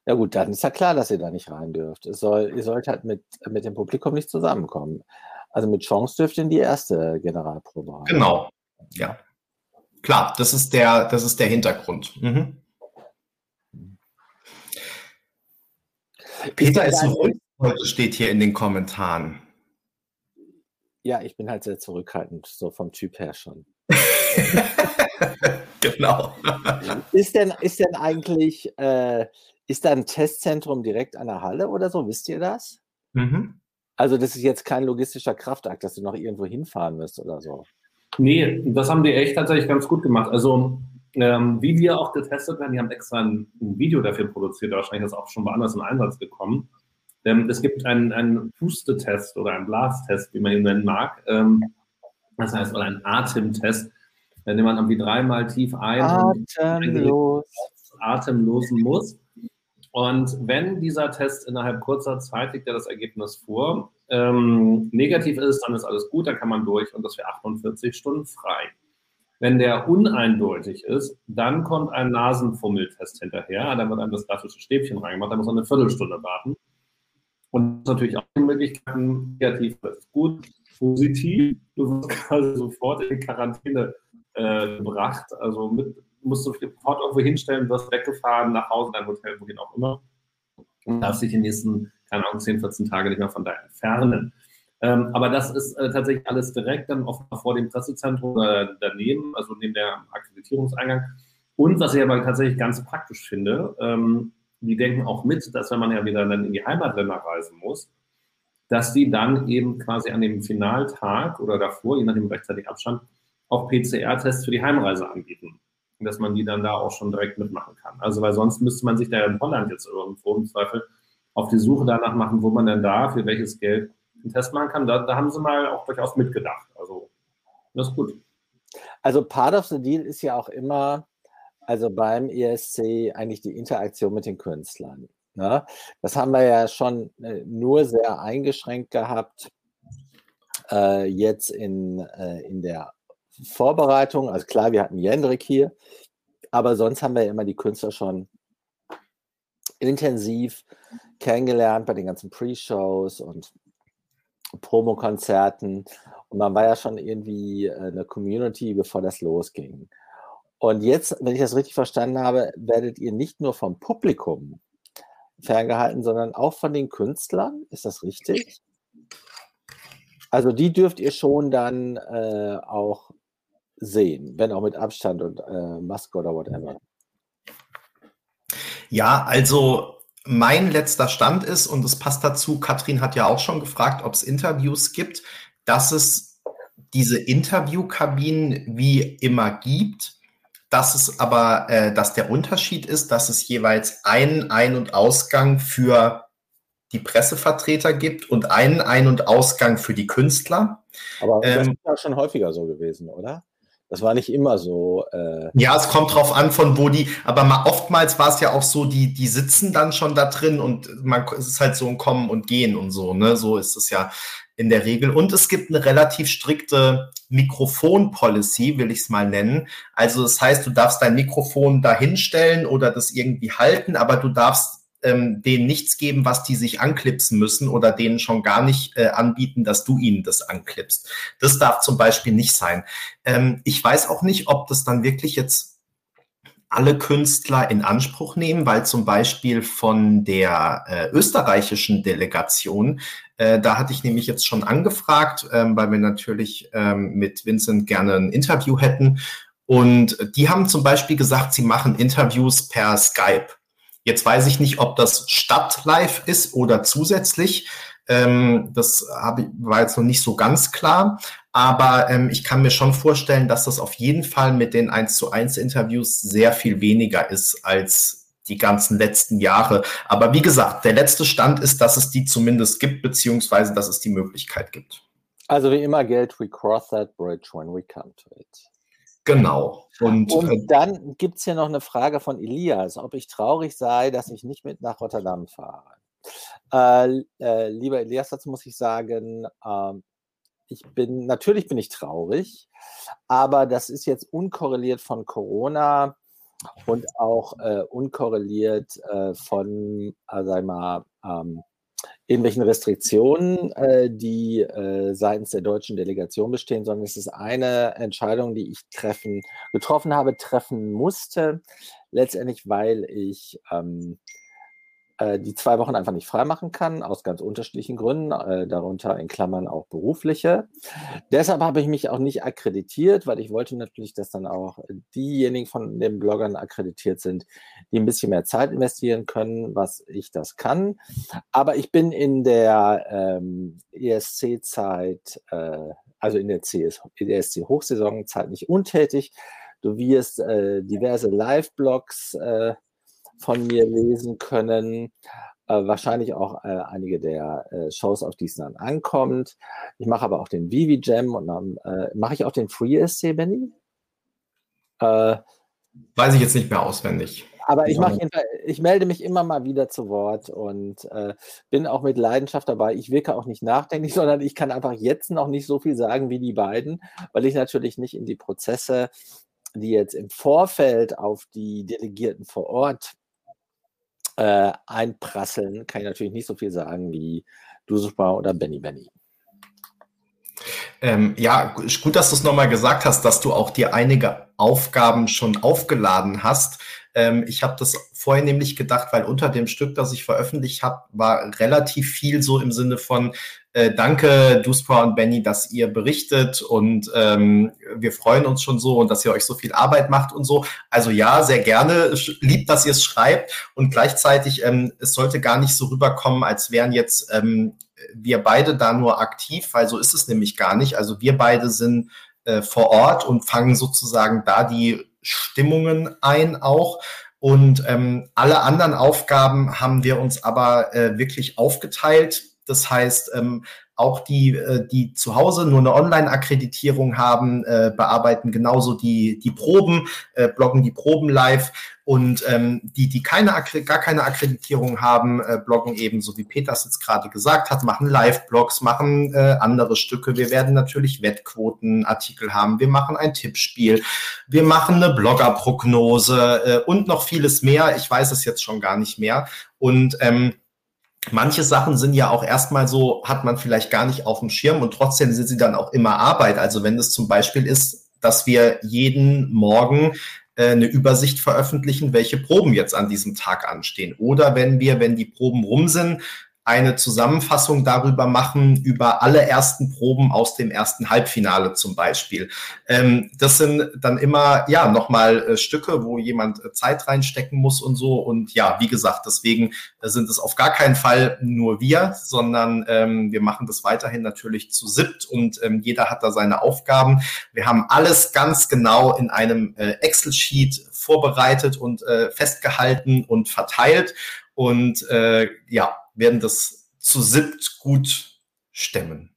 Ja gut, dann ist ja klar, dass ihr da nicht rein dürft. Es soll, ihr sollt halt mit, mit dem Publikum nicht zusammenkommen. Also mit Chance dürft ihr in die erste Generalprobe rein. genau. Ja. Klar, das ist der, das ist der Hintergrund. Mhm. Peter ist dein- ruhig heute, steht hier in den Kommentaren. Ja, ich bin halt sehr zurückhaltend, so vom Typ her schon. genau. Ist denn, ist denn eigentlich, äh, ist da ein Testzentrum direkt an der Halle oder so? Wisst ihr das? Mhm. Also, das ist jetzt kein logistischer Kraftakt, dass du noch irgendwo hinfahren müsst oder so. Nee, das haben die echt tatsächlich ganz gut gemacht. Also, ähm, wie wir auch getestet werden, die haben extra ein, ein Video dafür produziert, wahrscheinlich ist das auch schon woanders in Einsatz gekommen. Ähm, es gibt einen, einen Pustetest oder einen Blastest, wie man ihn nennen mag. Ähm, das heißt, oder einen Atemtest, den man irgendwie dreimal tief ein und Atemlos. atemlosen muss. Und wenn dieser Test innerhalb kurzer Zeit liegt ja das Ergebnis vor, ähm, negativ ist, dann ist alles gut, dann kann man durch und das wäre 48 Stunden frei. Wenn der uneindeutig ist, dann kommt ein Nasenfummeltest hinterher. Da wird einem das klassische Stäbchen reingemacht, da muss man eine Viertelstunde warten. Und natürlich auch die Möglichkeiten, negativ, ist gut, positiv, du wirst quasi sofort in Quarantäne äh, gebracht. Also mit, musst du sofort irgendwo hinstellen, wirst weggefahren, nach Hause, dein Hotel, wohin auch immer. Und darfst dich die nächsten, keine Ahnung, 10, 14 Tage nicht mehr von da entfernen. Ähm, aber das ist äh, tatsächlich alles direkt dann oft vor dem Pressezentrum äh, daneben, also neben der Akkreditierungseingang. Und was ich aber tatsächlich ganz praktisch finde, ähm, die denken auch mit, dass wenn man ja wieder dann in die Heimatländer reisen muss, dass die dann eben quasi an dem Finaltag oder davor, je nachdem rechtzeitig Abstand, auch PCR-Tests für die Heimreise anbieten. Dass man die dann da auch schon direkt mitmachen kann. Also weil sonst müsste man sich da in Holland jetzt irgendwo im Zweifel auf die Suche danach machen, wo man denn da für welches Geld einen Test machen kann. Da, da haben sie mal auch durchaus mitgedacht. Also das ist gut. Also, part of the deal ist ja auch immer, also beim ESC eigentlich die Interaktion mit den Künstlern. Ne? Das haben wir ja schon äh, nur sehr eingeschränkt gehabt, äh, jetzt in, äh, in der Vorbereitung. Also klar, wir hatten Jendrik hier, aber sonst haben wir ja immer die Künstler schon intensiv kennengelernt bei den ganzen Pre-Shows und Promokonzerten. Und man war ja schon irgendwie äh, eine Community, bevor das losging. Und jetzt, wenn ich das richtig verstanden habe, werdet ihr nicht nur vom Publikum ferngehalten, sondern auch von den Künstlern. Ist das richtig? Also die dürft ihr schon dann äh, auch sehen, wenn auch mit Abstand und äh, Maske oder whatever. Ja, also mein letzter Stand ist, und es passt dazu, Katrin hat ja auch schon gefragt, ob es Interviews gibt, dass es diese Interviewkabinen wie immer gibt, dass es aber, äh, dass der Unterschied ist, dass es jeweils einen Ein- und Ausgang für die Pressevertreter gibt und einen Ein- und Ausgang für die Künstler. Aber das Ähm, ist ja schon häufiger so gewesen, oder? Das war nicht immer so. Äh, Ja, es kommt drauf an, von wo die, aber mal, oftmals war es ja auch so, die, die sitzen dann schon da drin und man, es ist halt so ein Kommen und Gehen und so, ne? So ist es ja in der Regel. Und es gibt eine relativ strikte Mikrofon-Policy, will ich es mal nennen. Also das heißt, du darfst dein Mikrofon da hinstellen oder das irgendwie halten, aber du darfst ähm, denen nichts geben, was die sich anklipsen müssen oder denen schon gar nicht äh, anbieten, dass du ihnen das anklippst. Das darf zum Beispiel nicht sein. Ähm, ich weiß auch nicht, ob das dann wirklich jetzt alle Künstler in Anspruch nehmen, weil zum Beispiel von der äh, österreichischen Delegation, äh, da hatte ich nämlich jetzt schon angefragt, ähm, weil wir natürlich ähm, mit Vincent gerne ein Interview hätten. Und die haben zum Beispiel gesagt, sie machen Interviews per Skype. Jetzt weiß ich nicht, ob das statt live ist oder zusätzlich. Ähm, das war jetzt noch nicht so ganz klar. Aber ähm, ich kann mir schon vorstellen, dass das auf jeden Fall mit den 1 zu 1 Interviews sehr viel weniger ist als die ganzen letzten Jahre. Aber wie gesagt, der letzte Stand ist, dass es die zumindest gibt, beziehungsweise dass es die Möglichkeit gibt. Also wie immer gilt, we cross that bridge when we come to it. Genau. Und, und äh, dann gibt es hier noch eine Frage von Elias, ob ich traurig sei, dass ich nicht mit nach Rotterdam fahre. Äh, äh, lieber Elias, dazu muss ich sagen, äh, ich bin, natürlich bin ich traurig, aber das ist jetzt unkorreliert von Corona und auch äh, unkorreliert äh, von, äh, sag mal, ähm, irgendwelchen Restriktionen, äh, die äh, seitens der deutschen Delegation bestehen, sondern es ist eine Entscheidung, die ich treffen, getroffen habe, treffen musste, letztendlich, weil ich ähm, äh, die zwei Wochen einfach nicht freimachen kann, aus ganz unterschiedlichen Gründen, äh, darunter in Klammern auch berufliche. Deshalb habe ich mich auch nicht akkreditiert, weil ich wollte natürlich, dass dann auch diejenigen von den Bloggern akkreditiert sind, die ein bisschen mehr Zeit investieren können, was ich das kann. Aber ich bin in der ähm, ESC-Zeit, äh, also in der, ESC-Hochsaisonzeit nicht untätig. Du wirst äh, diverse Live-Blogs äh, von mir lesen können. Äh, wahrscheinlich auch äh, einige der äh, Shows, auf die es dann ankommt. Ich mache aber auch den Vivi Jam und dann äh, mache ich auch den Free SC, Benny. Äh, Weiß ich jetzt nicht mehr auswendig. Aber ich, mache ich melde mich immer mal wieder zu Wort und äh, bin auch mit Leidenschaft dabei. Ich wirke auch nicht nachdenklich, sondern ich kann einfach jetzt noch nicht so viel sagen wie die beiden, weil ich natürlich nicht in die Prozesse, die jetzt im Vorfeld auf die Delegierten vor Ort äh, einprasseln, kann ich natürlich nicht so viel sagen wie du super oder Benny Benny. Ähm, ja, gut, dass du es nochmal gesagt hast, dass du auch dir einige Aufgaben schon aufgeladen hast. Ähm, ich habe das vorher nämlich gedacht, weil unter dem Stück, das ich veröffentlicht habe, war relativ viel so im Sinne von äh, Danke, Duspa und Benny, dass ihr berichtet und ähm, wir freuen uns schon so und dass ihr euch so viel Arbeit macht und so. Also ja, sehr gerne. Liebt, dass ihr es schreibt und gleichzeitig, ähm, es sollte gar nicht so rüberkommen, als wären jetzt ähm, wir beide da nur aktiv, weil so ist es nämlich gar nicht. Also wir beide sind äh, vor Ort und fangen sozusagen da die Stimmungen ein auch. Und ähm, alle anderen Aufgaben haben wir uns aber äh, wirklich aufgeteilt. Das heißt, ähm, auch die, äh, die zu Hause nur eine Online-Akkreditierung haben, äh, bearbeiten genauso die, die Proben, äh, bloggen die Proben live und ähm, die, die keine gar keine Akkreditierung haben, äh, bloggen eben, so wie Peters jetzt gerade gesagt hat, machen Live-Blogs, machen äh, andere Stücke. Wir werden natürlich Wettquotenartikel haben. Wir machen ein Tippspiel. Wir machen eine Bloggerprognose äh, und noch vieles mehr. Ich weiß es jetzt schon gar nicht mehr. Und ähm, manche Sachen sind ja auch erstmal so, hat man vielleicht gar nicht auf dem Schirm und trotzdem sind sie dann auch immer Arbeit. Also wenn es zum Beispiel ist, dass wir jeden Morgen äh, eine Übersicht veröffentlichen, welche Proben jetzt an diesem Tag anstehen. Oder wenn wir, wenn die Proben rum sind, eine Zusammenfassung darüber machen, über alle ersten Proben aus dem ersten Halbfinale zum Beispiel. Ähm, das sind dann immer, ja, nochmal äh, Stücke, wo jemand äh, Zeit reinstecken muss und so. Und ja, wie gesagt, deswegen äh, sind es auf gar keinen Fall nur wir, sondern ähm, wir machen das weiterhin natürlich zu siebt und ähm, jeder hat da seine Aufgaben. Wir haben alles ganz genau in einem äh, Excel-Sheet vorbereitet und äh, festgehalten und verteilt. Und äh, ja, werden das zu siebt gut stemmen.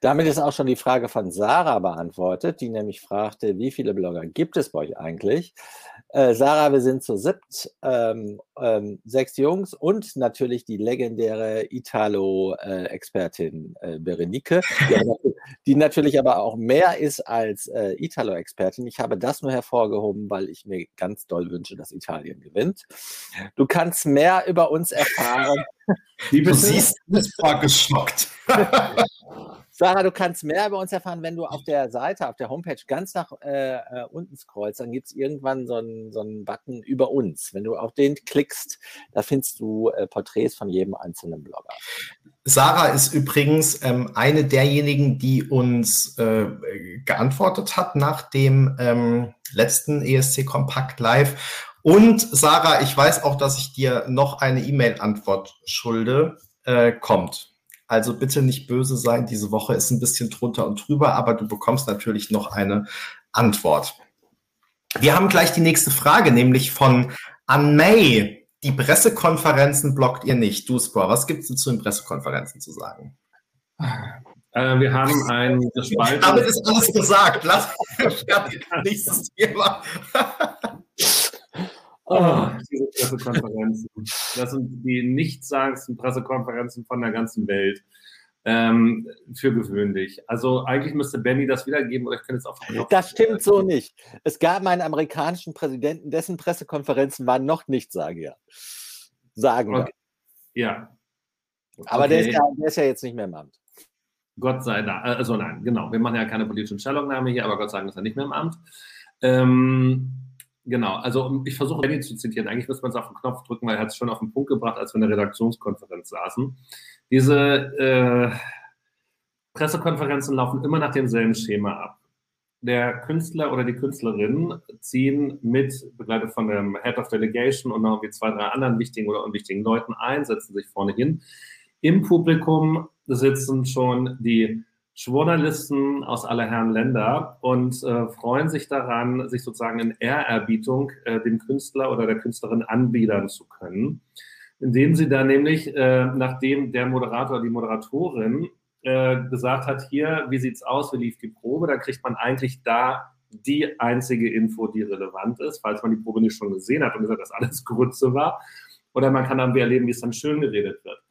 Damit ist auch schon die Frage von Sarah beantwortet, die nämlich fragte, wie viele Blogger gibt es bei euch eigentlich? Äh, Sarah, wir sind zu siebt, ähm, ähm, sechs Jungs und natürlich die legendäre Italo-Expertin äh, Berenike, die, die, natürlich aber auch mehr ist als äh, Italo-Expertin. Ich habe das nur hervorgehoben, weil ich mir ganz doll wünsche, dass Italien gewinnt. Du kannst mehr über uns erfahren. du siehst, du bist geschockt. Sarah, du kannst mehr über uns erfahren, wenn du auf der Seite, auf der Homepage ganz nach äh, äh unten scrollst. Dann gibt es irgendwann so einen, so einen Button über uns. Wenn du auf den klickst, da findest du äh, Porträts von jedem einzelnen Blogger. Sarah ist übrigens ähm, eine derjenigen, die uns äh, geantwortet hat nach dem ähm, letzten ESC Kompakt Live. Und Sarah, ich weiß auch, dass ich dir noch eine E-Mail-Antwort schulde. Äh, kommt. Also bitte nicht böse sein. Diese Woche ist ein bisschen drunter und drüber, aber du bekommst natürlich noch eine Antwort. Wir haben gleich die nächste Frage, nämlich von Ann May. Die Pressekonferenzen blockt ihr nicht. Du, Spor, was gibt es zu den Pressekonferenzen zu sagen? Äh, wir haben ein. Damit ist alles gesagt. Lass nächstes Thema. Oh, diese Pressekonferenzen. Das sind die nichtssagendsten Pressekonferenzen von der ganzen Welt. Ähm, für gewöhnlich. Also eigentlich müsste Benny das wiedergeben oder ich könnte es auch. Das stimmt so nicht. Es gab einen amerikanischen Präsidenten, dessen Pressekonferenzen waren noch nicht sagen ja. Sagen okay. Ja. Aber okay. der, ist ja, der ist ja jetzt nicht mehr im Amt. Gott sei Dank. Also nein, genau. Wir machen ja keine politischen Stellungnahme hier, aber Gott sei Dank ist er nicht mehr im Amt. Ähm, Genau, also ich versuche Benny zu zitieren. Eigentlich müsste man es auf den Knopf drücken, weil er hat es schon auf den Punkt gebracht, als wir in der Redaktionskonferenz saßen. Diese äh, Pressekonferenzen laufen immer nach demselben Schema ab. Der Künstler oder die Künstlerin ziehen mit, begleitet von dem Head of Delegation und noch irgendwie zwei, drei anderen wichtigen oder unwichtigen Leuten ein, setzen sich vorne hin. Im Publikum sitzen schon die Journalisten aus aller Herren Länder und äh, freuen sich daran, sich sozusagen in Ehrerbietung äh, dem Künstler oder der Künstlerin anbiedern zu können, indem sie dann nämlich, äh, nachdem der Moderator, die Moderatorin äh, gesagt hat, hier, wie sieht's aus, wie lief die Probe, dann kriegt man eigentlich da die einzige Info, die relevant ist, falls man die Probe nicht schon gesehen hat und gesagt, dass alles Grütze war. Oder man kann dann erleben, wie es dann schön geredet wird.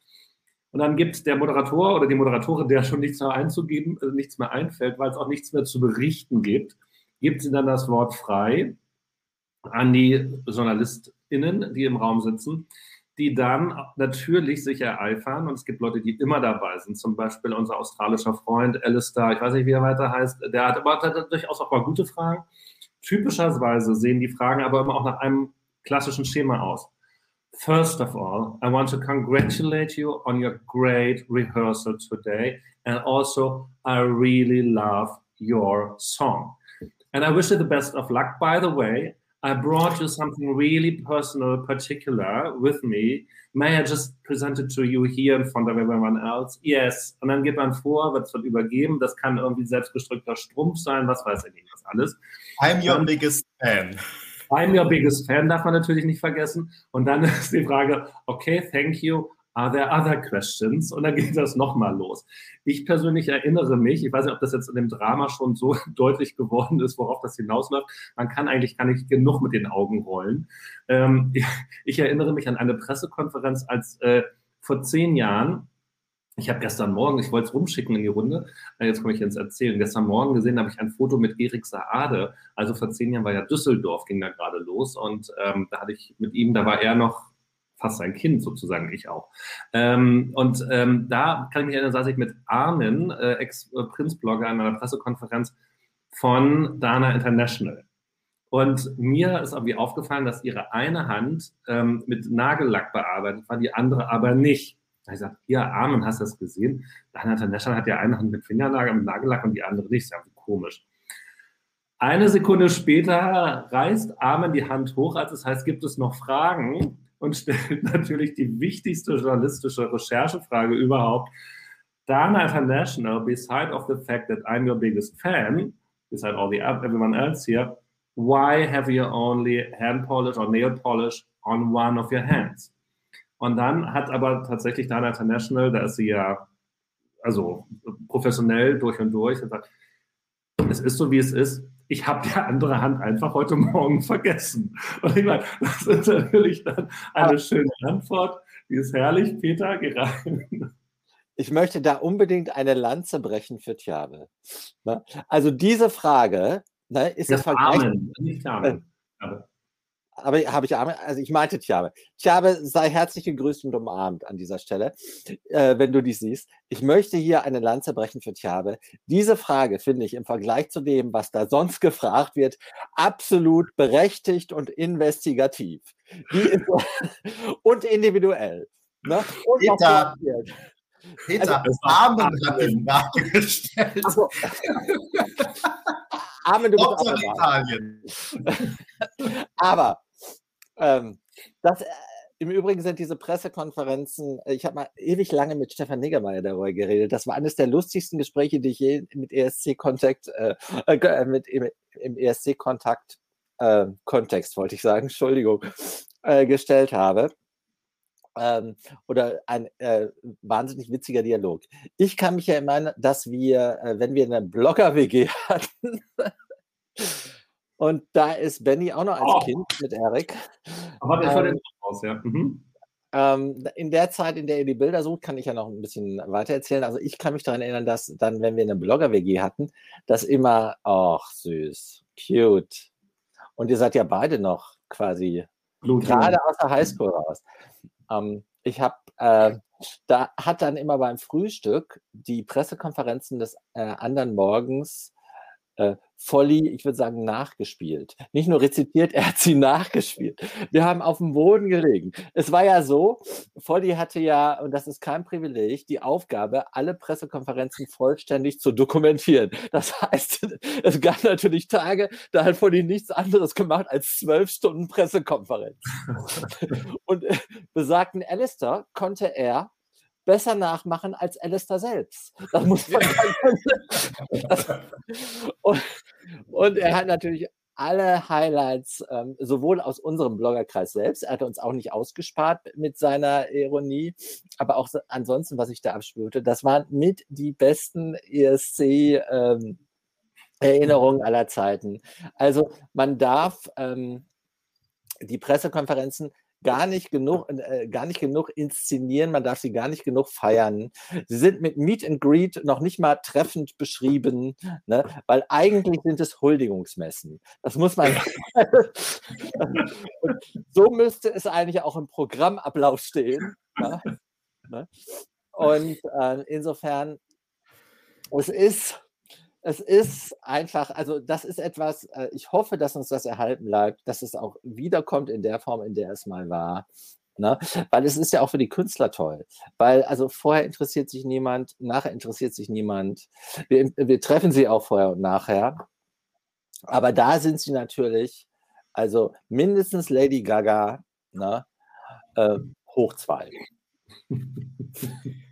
Und dann gibt der Moderator oder die Moderatorin, der schon nichts mehr einzugeben, also nichts mehr einfällt, weil es auch nichts mehr zu berichten gibt, gibt sie dann das Wort frei an die JournalistInnen, die im Raum sitzen, die dann natürlich sich ereifern. Und es gibt Leute, die immer dabei sind. Zum Beispiel unser australischer Freund Alistair, ich weiß nicht, wie er weiter heißt, der hat aber hat durchaus auch mal gute Fragen. Typischerweise sehen die Fragen aber immer auch nach einem klassischen Schema aus. First of all, I want to congratulate you on your great rehearsal today. And also, I really love your song. And I wish you the best of luck. By the way, I brought you something really personal, particular with me. May I just present it to you here in front of everyone else? Yes. Und dann geht man vor, wird es wird übergeben. Das kann irgendwie selbstgestrickter Strumpf sein, was weiß ich nicht, was alles. I'm your um, biggest fan. I'm your biggest fan, darf man natürlich nicht vergessen. Und dann ist die Frage, okay, thank you. Are there other questions? Und dann geht das nochmal los. Ich persönlich erinnere mich, ich weiß nicht, ob das jetzt in dem Drama schon so deutlich geworden ist, worauf das hinausläuft. Man kann eigentlich gar nicht genug mit den Augen rollen. Ähm, ich, erinnere mich an eine Pressekonferenz, als äh, vor zehn Jahren ich habe gestern Morgen, ich wollte es rumschicken in die Runde, jetzt komme ich ins Erzählen. Gestern Morgen gesehen habe ich ein Foto mit Erik Saade. Also vor zehn Jahren war ja Düsseldorf, ging da gerade los und ähm, da hatte ich mit ihm, da war er noch fast ein Kind sozusagen, ich auch. Ähm, und ähm, da kann ich mich erinnern, saß ich mit Armin, äh, Ex-Prinz-Blogger, in einer Pressekonferenz von Dana International. Und mir ist irgendwie aufgefallen, dass ihre eine Hand ähm, mit Nagellack bearbeitet war, die andere aber nicht. Da ich gesagt, ja, Armen, hast du das gesehen? Dann hat der National hat ja eine Hand mit Fingernagel, mit Nagellack und die andere nicht. Das ist ja komisch. Eine Sekunde später reißt Armen die Hand hoch, als es heißt, gibt es noch Fragen? Und stellt natürlich die wichtigste journalistische Recherchefrage überhaupt. Dana International, beside of the fact that I'm your biggest fan, beside all the everyone else here, why have you only hand polish or nail polish on one of your hands? Und dann hat aber tatsächlich Dana International, da ist sie ja also professionell durch und durch, gesagt, es ist so, wie es ist. Ich habe die andere Hand einfach heute Morgen vergessen. Und ich meine, das ist natürlich dann eine schöne Antwort. Die ist herrlich, Peter, gerade. Ich möchte da unbedingt eine Lanze brechen für Tjabe. Ne? Also diese Frage ne, ist das. Amen, nicht Amen. Aber habe ich also ich meinte Tjabe. Tjabe, sei herzlich gegrüßt und umarmt an dieser Stelle, äh, wenn du dies siehst. Ich möchte hier eine Lanze brechen für Tjabe. Diese Frage finde ich im Vergleich zu dem, was da sonst gefragt wird, absolut berechtigt und investigativ. und individuell. Ne? Und Peter, Peter also, Armen hat die Frage gestellt. Also, Armen, du bist auch Italien. Aber ähm, das, äh, im Übrigen sind diese Pressekonferenzen, äh, ich habe mal ewig lange mit Stefan Niggemeier darüber geredet. Das war eines der lustigsten Gespräche, die ich je mit ESC-Kontakt, äh, äh, mit im, im ESC-Kontakt, äh, Kontext wollte ich sagen, Entschuldigung, äh, gestellt habe. Ähm, oder ein äh, wahnsinnig witziger Dialog. Ich kann mich ja erinnern, dass wir, äh, wenn wir eine Blogger-WG hatten, und da ist Benny auch noch als oh. Kind mit Erik. Aber der ähm, aus, ja. Mhm. Ähm, in der Zeit, in der ihr die Bilder sucht, kann ich ja noch ein bisschen weiter erzählen. Also ich kann mich daran erinnern, dass dann, wenn wir eine Blogger-WG hatten, das immer, ach süß, cute. Und ihr seid ja beide noch quasi gerade aus der Highschool raus. Ähm, ich habe, äh, da hat dann immer beim Frühstück die Pressekonferenzen des äh, anderen Morgens äh, Volli, ich würde sagen, nachgespielt. Nicht nur rezitiert, er hat sie nachgespielt. Wir haben auf dem Boden gelegen. Es war ja so, Volli hatte ja, und das ist kein Privileg, die Aufgabe, alle Pressekonferenzen vollständig zu dokumentieren. Das heißt, es gab natürlich Tage, da hat Volli nichts anderes gemacht als zwölf Stunden Pressekonferenz. und äh, besagten Alistair konnte er besser nachmachen als Alistair selbst. Das muss man sagen. und, und er hat natürlich alle Highlights, ähm, sowohl aus unserem Bloggerkreis selbst, er hat uns auch nicht ausgespart mit seiner Ironie, aber auch so, ansonsten, was ich da abspürte, das waren mit die besten ESC ähm, Erinnerungen aller Zeiten. Also man darf ähm, die Pressekonferenzen gar nicht genug, äh, gar nicht genug inszenieren, man darf sie gar nicht genug feiern. Sie sind mit Meet and Greet noch nicht mal treffend beschrieben, ne? weil eigentlich sind es Huldigungsmessen. Das muss man. so müsste es eigentlich auch im Programmablauf stehen. Ne? ne? Und äh, insofern, es ist es ist einfach, also das ist etwas, äh, ich hoffe, dass uns das erhalten bleibt, dass es auch wiederkommt in der Form, in der es mal war. Ne? Weil es ist ja auch für die Künstler toll. Weil also vorher interessiert sich niemand, nachher interessiert sich niemand. Wir, wir treffen sie auch vorher und nachher. Aber da sind sie natürlich, also mindestens Lady Gaga, ne? Äh, hoch zwei.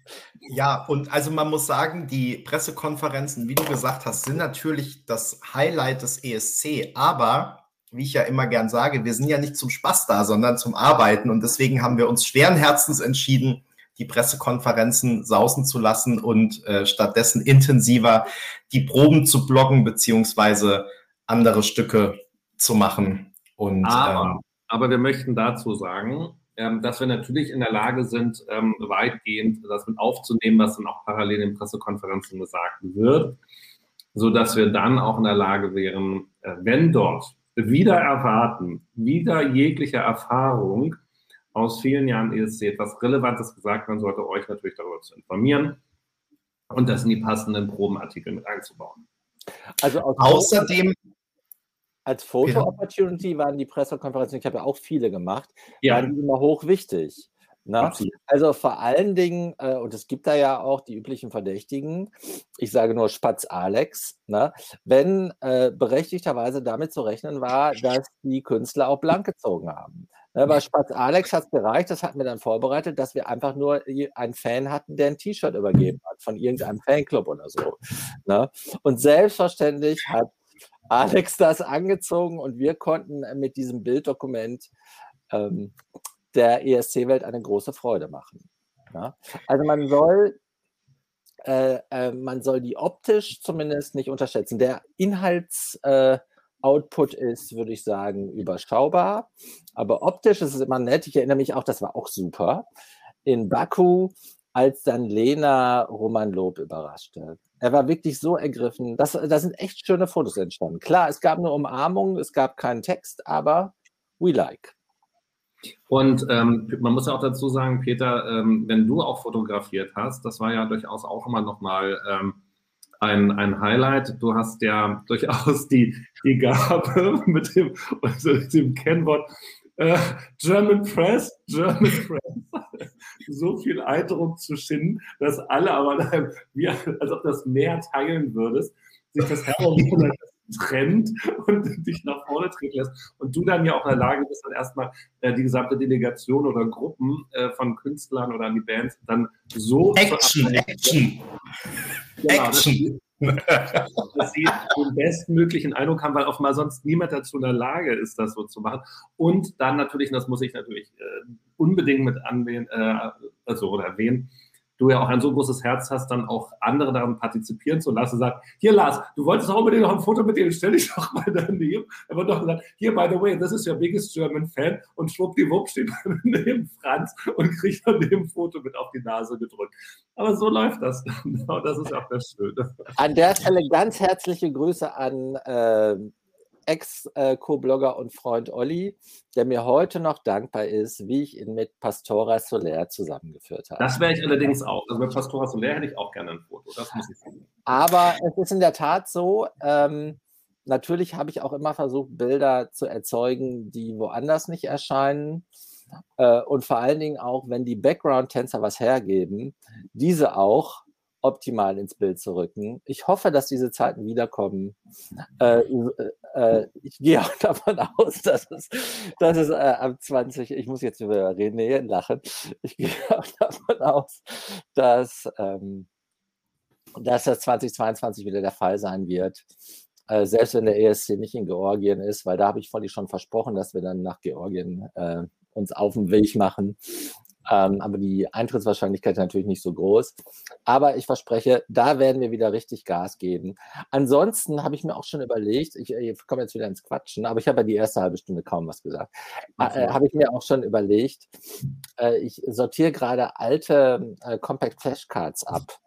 Ja, und also man muss sagen, die Pressekonferenzen, wie du gesagt hast, sind natürlich das Highlight des ESC. Aber, wie ich ja immer gern sage, wir sind ja nicht zum Spaß da, sondern zum Arbeiten. Und deswegen haben wir uns schweren Herzens entschieden, die Pressekonferenzen sausen zu lassen und äh, stattdessen intensiver die Proben zu bloggen, beziehungsweise andere Stücke zu machen. Und, aber, ähm, aber wir möchten dazu sagen, dass wir natürlich in der Lage sind, ähm, weitgehend das mit aufzunehmen, was dann auch parallel in Pressekonferenzen gesagt wird, so dass wir dann auch in der Lage wären, äh, wenn dort wieder erwarten, wieder jegliche Erfahrung aus vielen Jahren ESC etwas Relevantes gesagt werden sollte, euch natürlich darüber zu informieren und das in die passenden Probenartikel mit einzubauen. Also außerdem als Foto-Opportunity waren die Pressekonferenzen, ich habe ja auch viele gemacht, ja. waren die immer hochwichtig. Ne? Also vor allen Dingen, äh, und es gibt da ja auch die üblichen Verdächtigen, ich sage nur Spatz Alex, ne? wenn äh, berechtigterweise damit zu rechnen war, dass die Künstler auch blank gezogen haben. Ne? Bei Spatz Alex hat es gereicht, das hatten wir dann vorbereitet, dass wir einfach nur einen Fan hatten, der ein T-Shirt übergeben hat von irgendeinem Fanclub oder so. Ne? Und selbstverständlich hat Alex das angezogen und wir konnten mit diesem Bilddokument ähm, der ESC-Welt eine große Freude machen. Ja? Also man soll, äh, äh, man soll die optisch zumindest nicht unterschätzen. Der Inhaltsoutput äh, ist, würde ich sagen, überschaubar, aber optisch ist es immer nett. Ich erinnere mich auch, das war auch super. In Baku als dann Lena Roman Lob überraschte. Er war wirklich so ergriffen. Das, da sind echt schöne Fotos entstanden. Klar, es gab eine Umarmung, es gab keinen Text, aber we like. Und ähm, man muss ja auch dazu sagen, Peter, ähm, wenn du auch fotografiert hast, das war ja durchaus auch immer nochmal ähm, ein, ein Highlight. Du hast ja durchaus die, die Gabe mit dem, mit dem Kennwort äh, German Press, German Press, so viel Eindruck zu schinden, dass alle aber wie, als ob das mehr teilen würdest, sich das herumwundern, trennt und dich nach vorne treten lässt. Und du dann ja auch in der Lage bist, dann erstmal äh, die gesamte Delegation oder Gruppen äh, von Künstlern oder die Bands dann so Action, Action. Genau, Action. Dass sie den bestmöglichen Eindruck haben, weil offenbar sonst niemand dazu in der Lage ist, das so zu machen. Und dann natürlich, und das muss ich natürlich äh, unbedingt mit anwählen, äh, also oder erwähnen, du ja auch ein so großes Herz hast, dann auch andere daran partizipieren zu lassen. Sagt, hier Lars, du wolltest auch unbedingt noch ein Foto mit dir, stell dich doch mal daneben. Er wird doch gesagt, hier, by the way, this is your biggest German fan und schwuppdiwupp steht neben Franz und kriegt dann dem Foto mit auf die Nase gedrückt. Aber so läuft das. Genau, das ist auch das Schöne. An der Stelle ganz herzliche Grüße an äh, Ex-Co-Blogger und Freund Olli, der mir heute noch dankbar ist, wie ich ihn mit Pastora Soler zusammengeführt habe. Das wäre ich allerdings auch. Also mit Pastora Soler hätte ich auch gerne ein Foto. Das muss ich sagen. Aber es ist in der Tat so, ähm, natürlich habe ich auch immer versucht, Bilder zu erzeugen, die woanders nicht erscheinen. Äh, und vor allen Dingen auch, wenn die Background-Tänzer was hergeben, diese auch optimal ins Bild zu rücken. Ich hoffe, dass diese Zeiten wiederkommen. Äh, äh, ich gehe auch davon aus, dass es, dass es äh, am 20, ich muss jetzt über René lachen, ich gehe auch davon aus, dass, ähm, dass das 2022 wieder der Fall sein wird. Äh, selbst wenn der ESC nicht in Georgien ist, weil da habe ich vorhin schon versprochen, dass wir dann nach Georgien äh, uns auf den Weg machen. Ähm, aber die Eintrittswahrscheinlichkeit ist natürlich nicht so groß. Aber ich verspreche, da werden wir wieder richtig Gas geben. Ansonsten habe ich mir auch schon überlegt, ich, ich komme jetzt wieder ins Quatschen, aber ich habe ja die erste halbe Stunde kaum was gesagt. Äh, habe ich mir auch schon überlegt, äh, ich sortiere gerade alte äh, Compact Flashcards ab.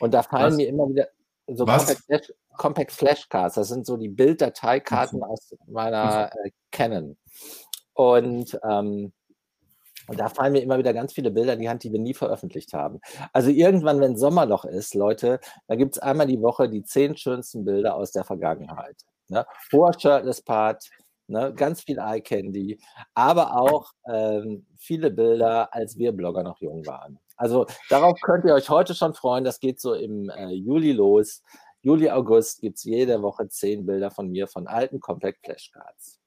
Und da fallen was? mir immer wieder so Compact, Flash, Compact Flashcards, das sind so die Bilddateikarten aus meiner äh, Canon. Und ähm, und da fallen mir immer wieder ganz viele Bilder in die Hand, die wir nie veröffentlicht haben. Also irgendwann, wenn Sommerloch ist, Leute, da gibt es einmal die Woche die zehn schönsten Bilder aus der Vergangenheit. Ne? Hoher Shirtless Part, ne? ganz viel Eye Candy, aber auch ähm, viele Bilder, als wir Blogger noch jung waren. Also darauf könnt ihr euch heute schon freuen. Das geht so im äh, Juli los. Juli, August gibt es jede Woche zehn Bilder von mir von alten Compact Flashcards.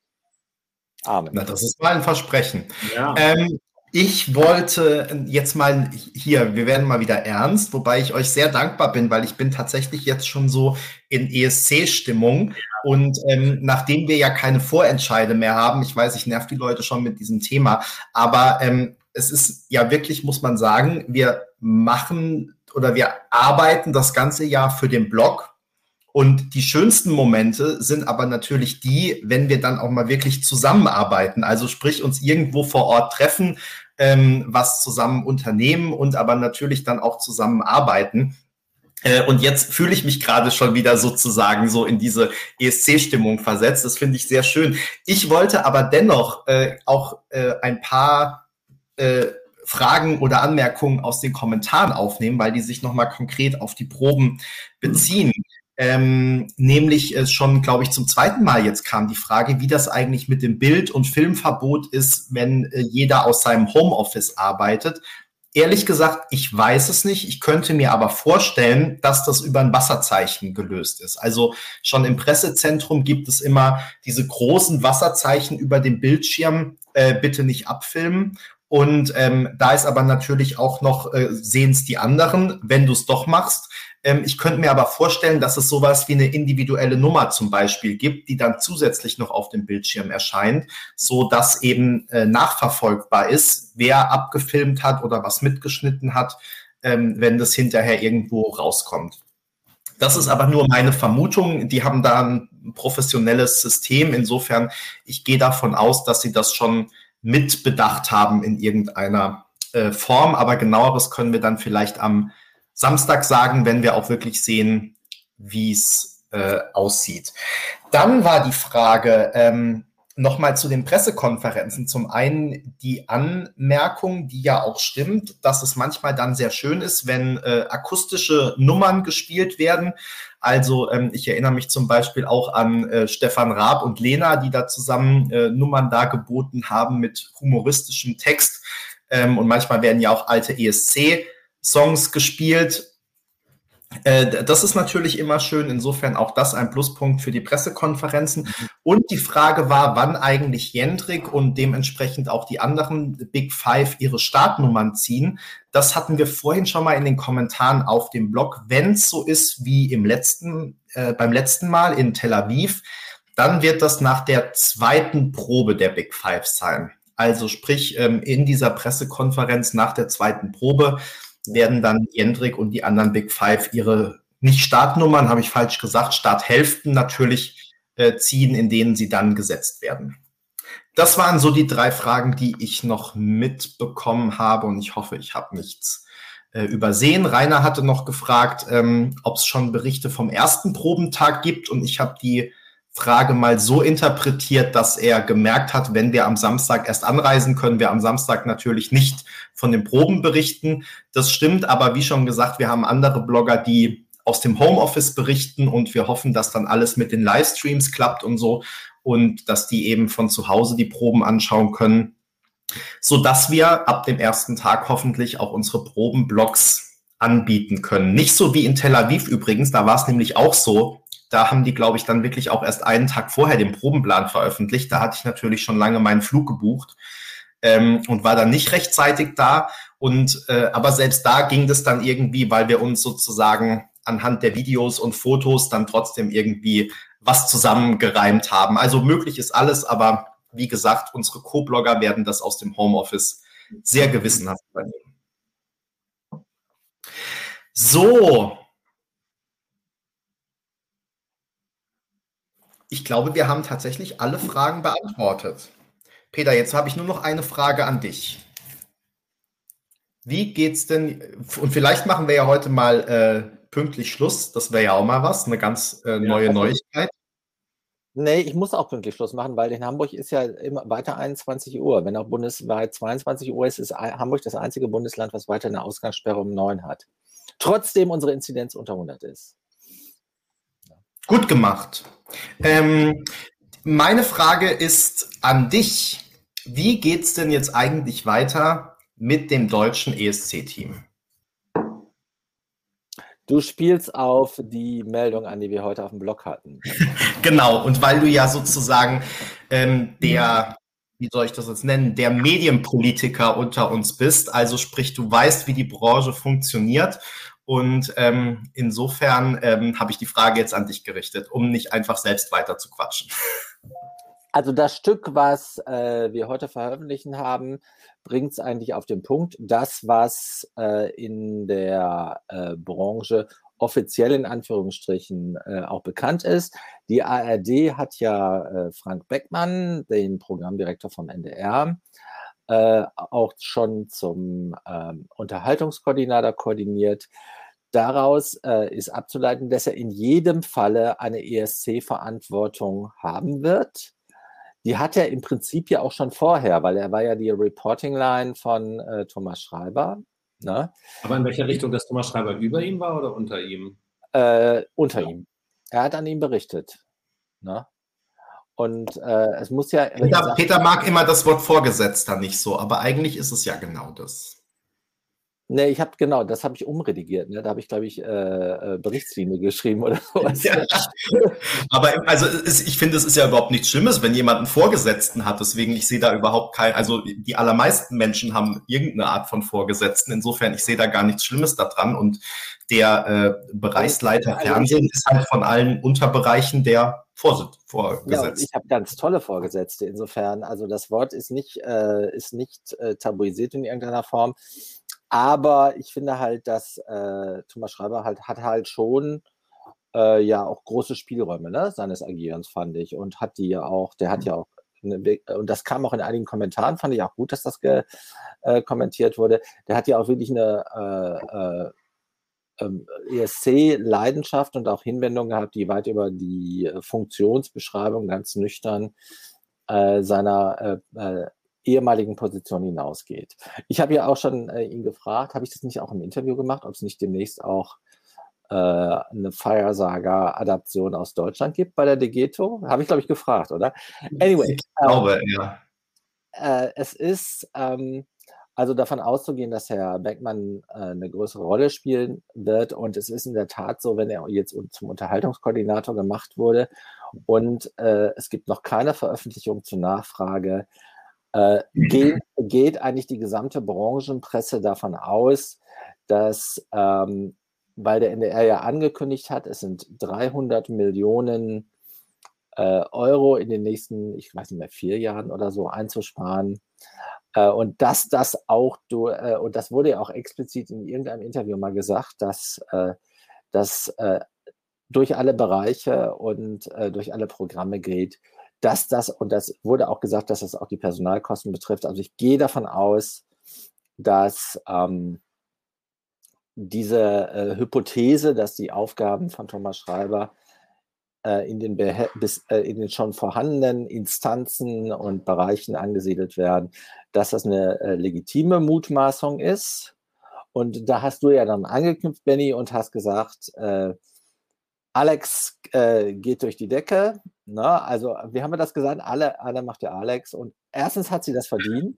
Amen. Na, das ist mal ein Versprechen. Ja. Ähm, ich wollte jetzt mal hier, wir werden mal wieder ernst, wobei ich euch sehr dankbar bin, weil ich bin tatsächlich jetzt schon so in ESC-Stimmung. Und ähm, nachdem wir ja keine Vorentscheide mehr haben, ich weiß, ich nerv die Leute schon mit diesem Thema, aber ähm, es ist ja wirklich, muss man sagen, wir machen oder wir arbeiten das ganze Jahr für den Blog und die schönsten Momente sind aber natürlich die, wenn wir dann auch mal wirklich zusammenarbeiten. Also sprich uns irgendwo vor Ort treffen, ähm, was zusammen unternehmen und aber natürlich dann auch zusammenarbeiten. Äh, und jetzt fühle ich mich gerade schon wieder sozusagen so in diese ESC-Stimmung versetzt. Das finde ich sehr schön. Ich wollte aber dennoch äh, auch äh, ein paar äh, Fragen oder Anmerkungen aus den Kommentaren aufnehmen, weil die sich nochmal konkret auf die Proben beziehen. Ähm, nämlich äh, schon, glaube ich, zum zweiten Mal jetzt kam die Frage, wie das eigentlich mit dem Bild- und Filmverbot ist, wenn äh, jeder aus seinem Homeoffice arbeitet. Ehrlich gesagt, ich weiß es nicht. Ich könnte mir aber vorstellen, dass das über ein Wasserzeichen gelöst ist. Also schon im Pressezentrum gibt es immer diese großen Wasserzeichen über dem Bildschirm, äh, bitte nicht abfilmen. Und ähm, da ist aber natürlich auch noch, äh, sehen es die anderen, wenn du es doch machst, ich könnte mir aber vorstellen, dass es sowas wie eine individuelle Nummer zum Beispiel gibt, die dann zusätzlich noch auf dem Bildschirm erscheint, so dass eben äh, nachverfolgbar ist, wer abgefilmt hat oder was mitgeschnitten hat, ähm, wenn das hinterher irgendwo rauskommt. Das ist aber nur meine Vermutung. Die haben da ein professionelles System. Insofern, ich gehe davon aus, dass sie das schon mitbedacht haben in irgendeiner äh, Form. Aber genaueres können wir dann vielleicht am Samstag sagen, wenn wir auch wirklich sehen, wie es äh, aussieht. Dann war die Frage ähm, nochmal zu den Pressekonferenzen. Zum einen die Anmerkung, die ja auch stimmt, dass es manchmal dann sehr schön ist, wenn äh, akustische Nummern gespielt werden. Also ähm, ich erinnere mich zum Beispiel auch an äh, Stefan Raab und Lena, die da zusammen äh, Nummern dargeboten haben mit humoristischem Text. Ähm, und manchmal werden ja auch alte ESC Songs gespielt. Äh, das ist natürlich immer schön, insofern auch das ein Pluspunkt für die Pressekonferenzen. Und die Frage war, wann eigentlich Jendrik und dementsprechend auch die anderen Big Five ihre Startnummern ziehen. Das hatten wir vorhin schon mal in den Kommentaren auf dem Blog. Wenn es so ist wie im letzten, äh, beim letzten Mal in Tel Aviv, dann wird das nach der zweiten Probe der Big Five sein. Also sprich, ähm, in dieser Pressekonferenz nach der zweiten Probe werden dann Jendrik und die anderen Big Five ihre nicht Startnummern, habe ich falsch gesagt, Starthälften natürlich äh, ziehen, in denen sie dann gesetzt werden. Das waren so die drei Fragen, die ich noch mitbekommen habe und ich hoffe, ich habe nichts äh, übersehen. Rainer hatte noch gefragt, ähm, ob es schon Berichte vom ersten Probentag gibt und ich habe die Frage mal so interpretiert, dass er gemerkt hat, wenn wir am Samstag erst anreisen, können wir am Samstag natürlich nicht von den Proben berichten. Das stimmt, aber wie schon gesagt, wir haben andere Blogger, die aus dem Homeoffice berichten und wir hoffen, dass dann alles mit den Livestreams klappt und so und dass die eben von zu Hause die Proben anschauen können, so dass wir ab dem ersten Tag hoffentlich auch unsere Probenblogs anbieten können. Nicht so wie in Tel Aviv übrigens, da war es nämlich auch so, da haben die, glaube ich, dann wirklich auch erst einen Tag vorher den Probenplan veröffentlicht. Da hatte ich natürlich schon lange meinen Flug gebucht ähm, und war dann nicht rechtzeitig da. Und äh, aber selbst da ging das dann irgendwie, weil wir uns sozusagen anhand der Videos und Fotos dann trotzdem irgendwie was zusammengereimt haben. Also möglich ist alles, aber wie gesagt, unsere Co-Blogger werden das aus dem Homeoffice sehr gewissenhaft übernehmen. So, Ich glaube, wir haben tatsächlich alle Fragen beantwortet. Peter, jetzt habe ich nur noch eine Frage an dich. Wie geht's denn? Und vielleicht machen wir ja heute mal äh, pünktlich Schluss. Das wäre ja auch mal was, eine ganz äh, neue ja, also, Neuigkeit. Nee, ich muss auch pünktlich Schluss machen, weil in Hamburg ist ja immer weiter 21 Uhr. Wenn auch bundesweit 22 Uhr ist, ist Hamburg das einzige Bundesland, was weiter eine Ausgangssperre um 9 hat. Trotzdem unsere Inzidenz unter 100 ist. Gut gemacht. Ähm, meine Frage ist an dich. Wie geht es denn jetzt eigentlich weiter mit dem deutschen ESC-Team? Du spielst auf die Meldung an, die wir heute auf dem Blog hatten. genau, und weil du ja sozusagen ähm, der, wie soll ich das jetzt nennen, der Medienpolitiker unter uns bist, also sprich, du weißt, wie die Branche funktioniert und ähm, insofern ähm, habe ich die Frage jetzt an dich gerichtet, um nicht einfach selbst weiter zu quatschen. Also das Stück, was äh, wir heute veröffentlichen haben, bringt es eigentlich auf den Punkt. Das, was äh, in der äh, Branche offiziell in Anführungsstrichen äh, auch bekannt ist. Die ARD hat ja äh, Frank Beckmann, den Programmdirektor vom NDR, äh, auch schon zum ähm, Unterhaltungskoordinator koordiniert. Daraus äh, ist abzuleiten, dass er in jedem Falle eine ESC-Verantwortung haben wird. Die hat er im Prinzip ja auch schon vorher, weil er war ja die Reporting-Line von äh, Thomas Schreiber. Ne? Aber in welcher Richtung, dass Thomas Schreiber über ihm war oder unter ihm? Äh, unter ja. ihm. Er hat an ihm berichtet. Ne? Und äh, es muss ja. Peter, Peter mag immer das Wort Vorgesetzter nicht so, aber eigentlich ist es ja genau das. Nee, ich habe genau, das habe ich umredigiert. Ne? Da habe ich, glaube ich, äh, äh, Berichtslinie geschrieben oder sowas. Ja. Aber also es, ich finde, es ist ja überhaupt nichts Schlimmes, wenn jemand einen Vorgesetzten hat. Deswegen, ich sehe da überhaupt kein, also die allermeisten Menschen haben irgendeine Art von Vorgesetzten. Insofern, ich sehe da gar nichts Schlimmes daran. Und der äh, Bereichsleiter Fernsehen ist halt von allen Unterbereichen der Vorsitz, Vorgesetzte. Ja, ich habe ganz tolle Vorgesetzte. Insofern, also das Wort ist nicht, äh, ist nicht äh, tabuisiert in irgendeiner Form. Aber ich finde halt, dass äh, Thomas Schreiber halt hat halt schon äh, ja auch große Spielräume ne, seines Agierens, fand ich. Und hat die ja auch, der hat ja auch eine, und das kam auch in einigen Kommentaren, fand ich auch gut, dass das ge, äh, kommentiert wurde. Der hat ja auch wirklich eine äh, äh, ähm, ESC-Leidenschaft und auch Hinwendung gehabt, die weit über die Funktionsbeschreibung ganz nüchtern äh, seiner äh, äh, ehemaligen Position hinausgeht. Ich habe ja auch schon äh, ihn gefragt, habe ich das nicht auch im Interview gemacht, ob es nicht demnächst auch äh, eine Fire Saga-Adaption aus Deutschland gibt bei der Degeto? Habe ich, glaube ich, gefragt, oder? Anyway. Ich glaube, ähm, ja. Äh, es ist, ähm, also davon auszugehen, dass Herr Beckmann äh, eine größere Rolle spielen wird. Und es ist in der Tat so, wenn er jetzt zum Unterhaltungskoordinator gemacht wurde und äh, es gibt noch keine Veröffentlichung zur Nachfrage, äh, geht, geht, eigentlich die gesamte Branchenpresse davon aus, dass, ähm, weil der NDR ja angekündigt hat, es sind 300 Millionen äh, Euro in den nächsten, ich weiß nicht mehr, vier Jahren oder so einzusparen. Äh, und dass das auch, du, äh, und das wurde ja auch explizit in irgendeinem Interview mal gesagt, dass, äh, dass äh, durch alle Bereiche und durch alle Programme geht, dass das, und das wurde auch gesagt, dass das auch die Personalkosten betrifft. Also ich gehe davon aus, dass ähm, diese äh, Hypothese, dass die Aufgaben von Thomas Schreiber äh, in, den bis, äh, in den schon vorhandenen Instanzen und Bereichen angesiedelt werden, dass das eine äh, legitime Mutmaßung ist. Und da hast du ja dann angeknüpft, Benny, und hast gesagt, äh, Alex äh, geht durch die Decke. Ne? Also, wie haben wir das gesagt? Alle, alle macht der Alex. Und erstens hat sie das verdient,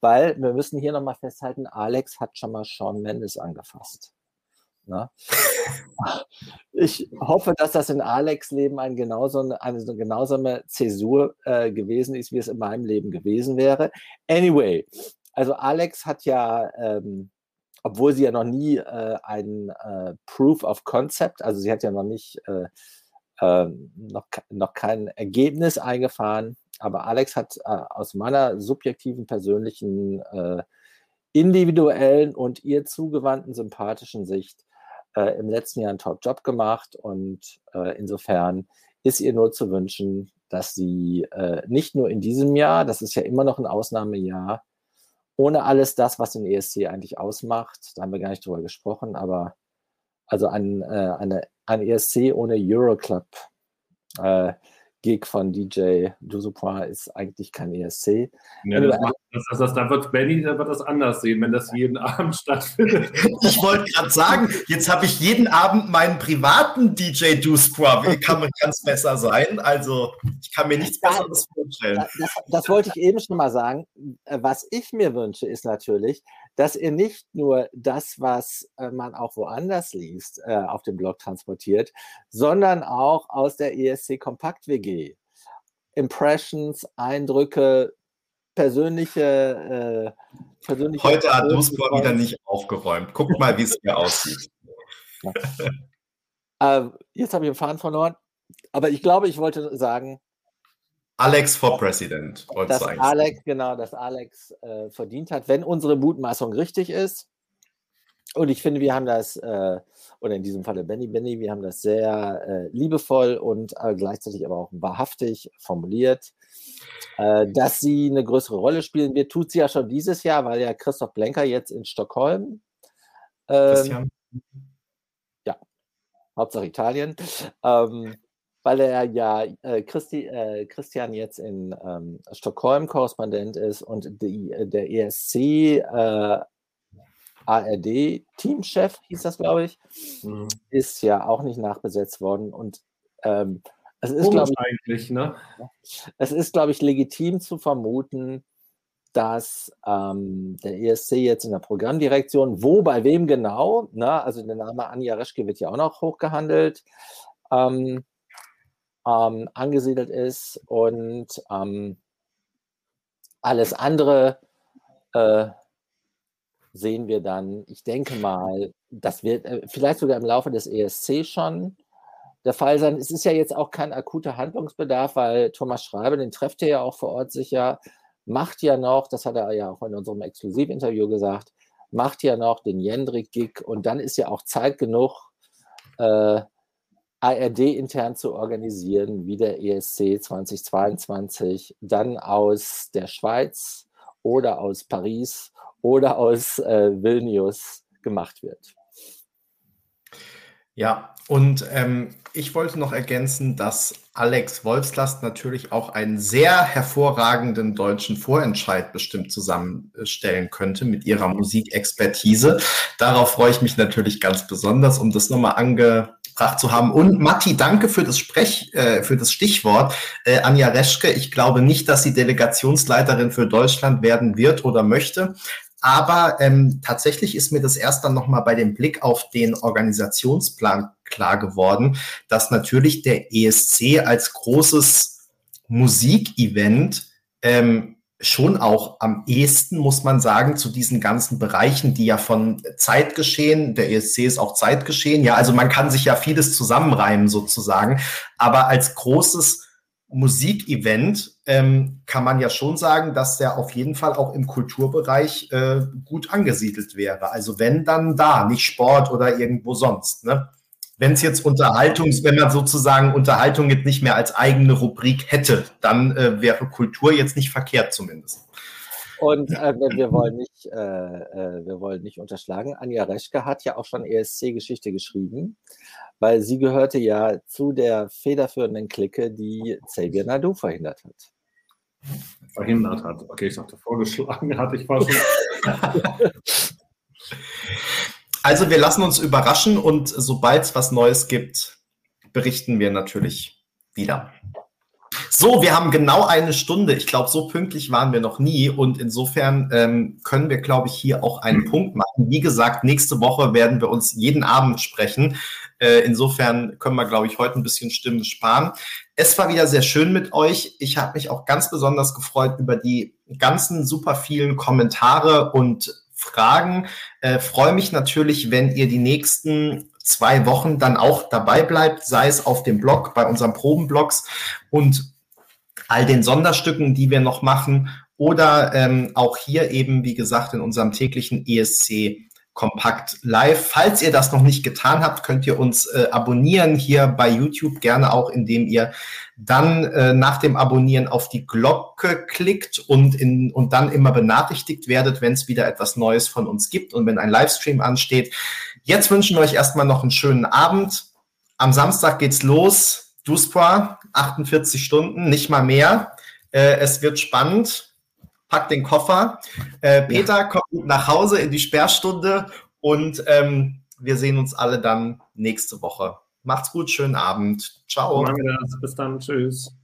weil wir müssen hier nochmal festhalten, Alex hat schon mal Sean Mendes angefasst. Ne? Ich hoffe, dass das in Alex' Leben ein genauso, eine so genauso Zäsur äh, gewesen ist, wie es in meinem Leben gewesen wäre. Anyway, also Alex hat ja ähm, obwohl sie ja noch nie äh, ein äh, Proof of Concept, also sie hat ja noch nicht äh, ähm, noch, noch kein Ergebnis eingefahren, aber Alex hat äh, aus meiner subjektiven, persönlichen, äh, individuellen und ihr zugewandten, sympathischen Sicht äh, im letzten Jahr einen Top-Job gemacht. Und insofern ist ihr nur zu wünschen, dass sie nicht nur in diesem Jahr, das ist ja immer noch ein Ausnahmejahr, ohne alles das, was den ESC eigentlich ausmacht, da haben wir gar nicht drüber gesprochen, aber also ein, äh, eine, ein ESC ohne Euroclub äh, Gig von DJ Dusupra ist eigentlich kein ESC. Ja, das macht, das, das, da wird Benny da wird das anders sehen, wenn das jeden Abend stattfindet. Ich wollte gerade sagen, jetzt habe ich jeden Abend meinen privaten DJ Dusupra. Wie kann man ganz besser sein? Also ich kann mir nichts Besseres vorstellen. Das, das wollte ich eben schon mal sagen. Was ich mir wünsche, ist natürlich, dass ihr nicht nur das, was äh, man auch woanders liest, äh, auf dem Blog transportiert, sondern auch aus der ESC Kompakt WG. Impressions, Eindrücke, persönliche, äh, persönliche Heute hat Duspor wieder nicht aufgeräumt. Guckt mal, wie es hier aussieht. Ja. äh, jetzt habe ich den Faden verloren. Aber ich glaube, ich wollte sagen, Alex for President. Dass Alex, genau, dass Alex äh, verdient hat, wenn unsere Mutmaßung richtig ist. Und ich finde, wir haben das, äh, oder in diesem Falle Benny Benny, wir haben das sehr äh, liebevoll und äh, gleichzeitig aber auch wahrhaftig formuliert. Äh, dass sie eine größere Rolle spielen wird, tut sie ja schon dieses Jahr, weil ja Christoph Blenker jetzt in Stockholm. Ähm, ja, Hauptsache Italien. Ähm, weil er ja äh, Christi, äh, Christian jetzt in ähm, Stockholm Korrespondent ist und die, äh, der ESC äh, ARD Teamchef hieß das, glaube ich, mhm. ist ja auch nicht nachbesetzt worden und ähm, es ist, glaube ich, ne? es ist, glaube ich, legitim zu vermuten, dass ähm, der ESC jetzt in der Programmdirektion, wo, bei wem genau, ne? also der Name Anja Reschke wird ja auch noch hochgehandelt, ähm, ähm, angesiedelt ist und ähm, alles andere äh, sehen wir dann, ich denke mal, das wird äh, vielleicht sogar im Laufe des ESC schon der Fall sein. Es ist ja jetzt auch kein akuter Handlungsbedarf, weil Thomas Schreiber, den trefft ihr ja auch vor Ort sicher, macht ja noch, das hat er ja auch in unserem Exklusivinterview gesagt, macht ja noch den Jendrik-Gig und dann ist ja auch Zeit genug, äh, ARD intern zu organisieren, wie der ESC 2022 dann aus der Schweiz oder aus Paris oder aus äh, Vilnius gemacht wird. Ja, und ähm, ich wollte noch ergänzen, dass Alex Wolfslast natürlich auch einen sehr hervorragenden deutschen Vorentscheid bestimmt zusammenstellen könnte mit ihrer Musikexpertise. Darauf freue ich mich natürlich ganz besonders, um das nochmal ange gebracht zu haben. Und Matti, danke für das Sprech, äh, für das Stichwort. Äh, Anja Reschke, ich glaube nicht, dass sie Delegationsleiterin für Deutschland werden wird oder möchte. aber ähm, tatsächlich ist mir das erst dann nochmal bei dem Blick auf den Organisationsplan klar geworden, dass natürlich der ESC als großes Musikevent ähm, schon auch am ehesten, muss man sagen, zu diesen ganzen Bereichen, die ja von Zeitgeschehen, der ESC ist auch Zeitgeschehen, ja, also man kann sich ja vieles zusammenreimen sozusagen, aber als großes Musikevent ähm, kann man ja schon sagen, dass der auf jeden Fall auch im Kulturbereich äh, gut angesiedelt wäre. Also wenn dann da, nicht Sport oder irgendwo sonst. Ne? Wenn es jetzt Unterhaltung, wenn man sozusagen Unterhaltung jetzt nicht mehr als eigene Rubrik hätte, dann äh, wäre Kultur jetzt nicht verkehrt zumindest. Und äh, wir, wollen nicht, äh, äh, wir wollen nicht unterschlagen, Anja Reschke hat ja auch schon ESC-Geschichte geschrieben, weil sie gehörte ja zu der federführenden Clique, die Xavier Nadu verhindert hat. Verhindert hat. Okay, ich dachte, vorgeschlagen hat. Ich war schon. Also wir lassen uns überraschen und sobald es was Neues gibt, berichten wir natürlich wieder. So, wir haben genau eine Stunde. Ich glaube, so pünktlich waren wir noch nie. Und insofern ähm, können wir, glaube ich, hier auch einen mhm. Punkt machen. Wie gesagt, nächste Woche werden wir uns jeden Abend sprechen. Äh, insofern können wir, glaube ich, heute ein bisschen Stimmen sparen. Es war wieder sehr schön mit euch. Ich habe mich auch ganz besonders gefreut über die ganzen super vielen Kommentare und Fragen. Äh, Freue mich natürlich, wenn ihr die nächsten zwei Wochen dann auch dabei bleibt, sei es auf dem Blog, bei unseren Probenblogs und all den Sonderstücken, die wir noch machen oder ähm, auch hier eben, wie gesagt, in unserem täglichen ESC Kompakt Live. Falls ihr das noch nicht getan habt, könnt ihr uns äh, abonnieren hier bei YouTube, gerne auch, indem ihr dann äh, nach dem Abonnieren auf die Glocke klickt und, in, und dann immer benachrichtigt werdet, wenn es wieder etwas Neues von uns gibt und wenn ein Livestream ansteht. Jetzt wünschen wir euch erstmal noch einen schönen Abend. Am Samstag geht's los. Duspoir, 48 Stunden, nicht mal mehr. Äh, es wird spannend pack den Koffer. Äh, Peter kommt nach Hause in die Sperrstunde und ähm, wir sehen uns alle dann nächste Woche. Macht's gut, schönen Abend. Ciao. Bis dann, tschüss.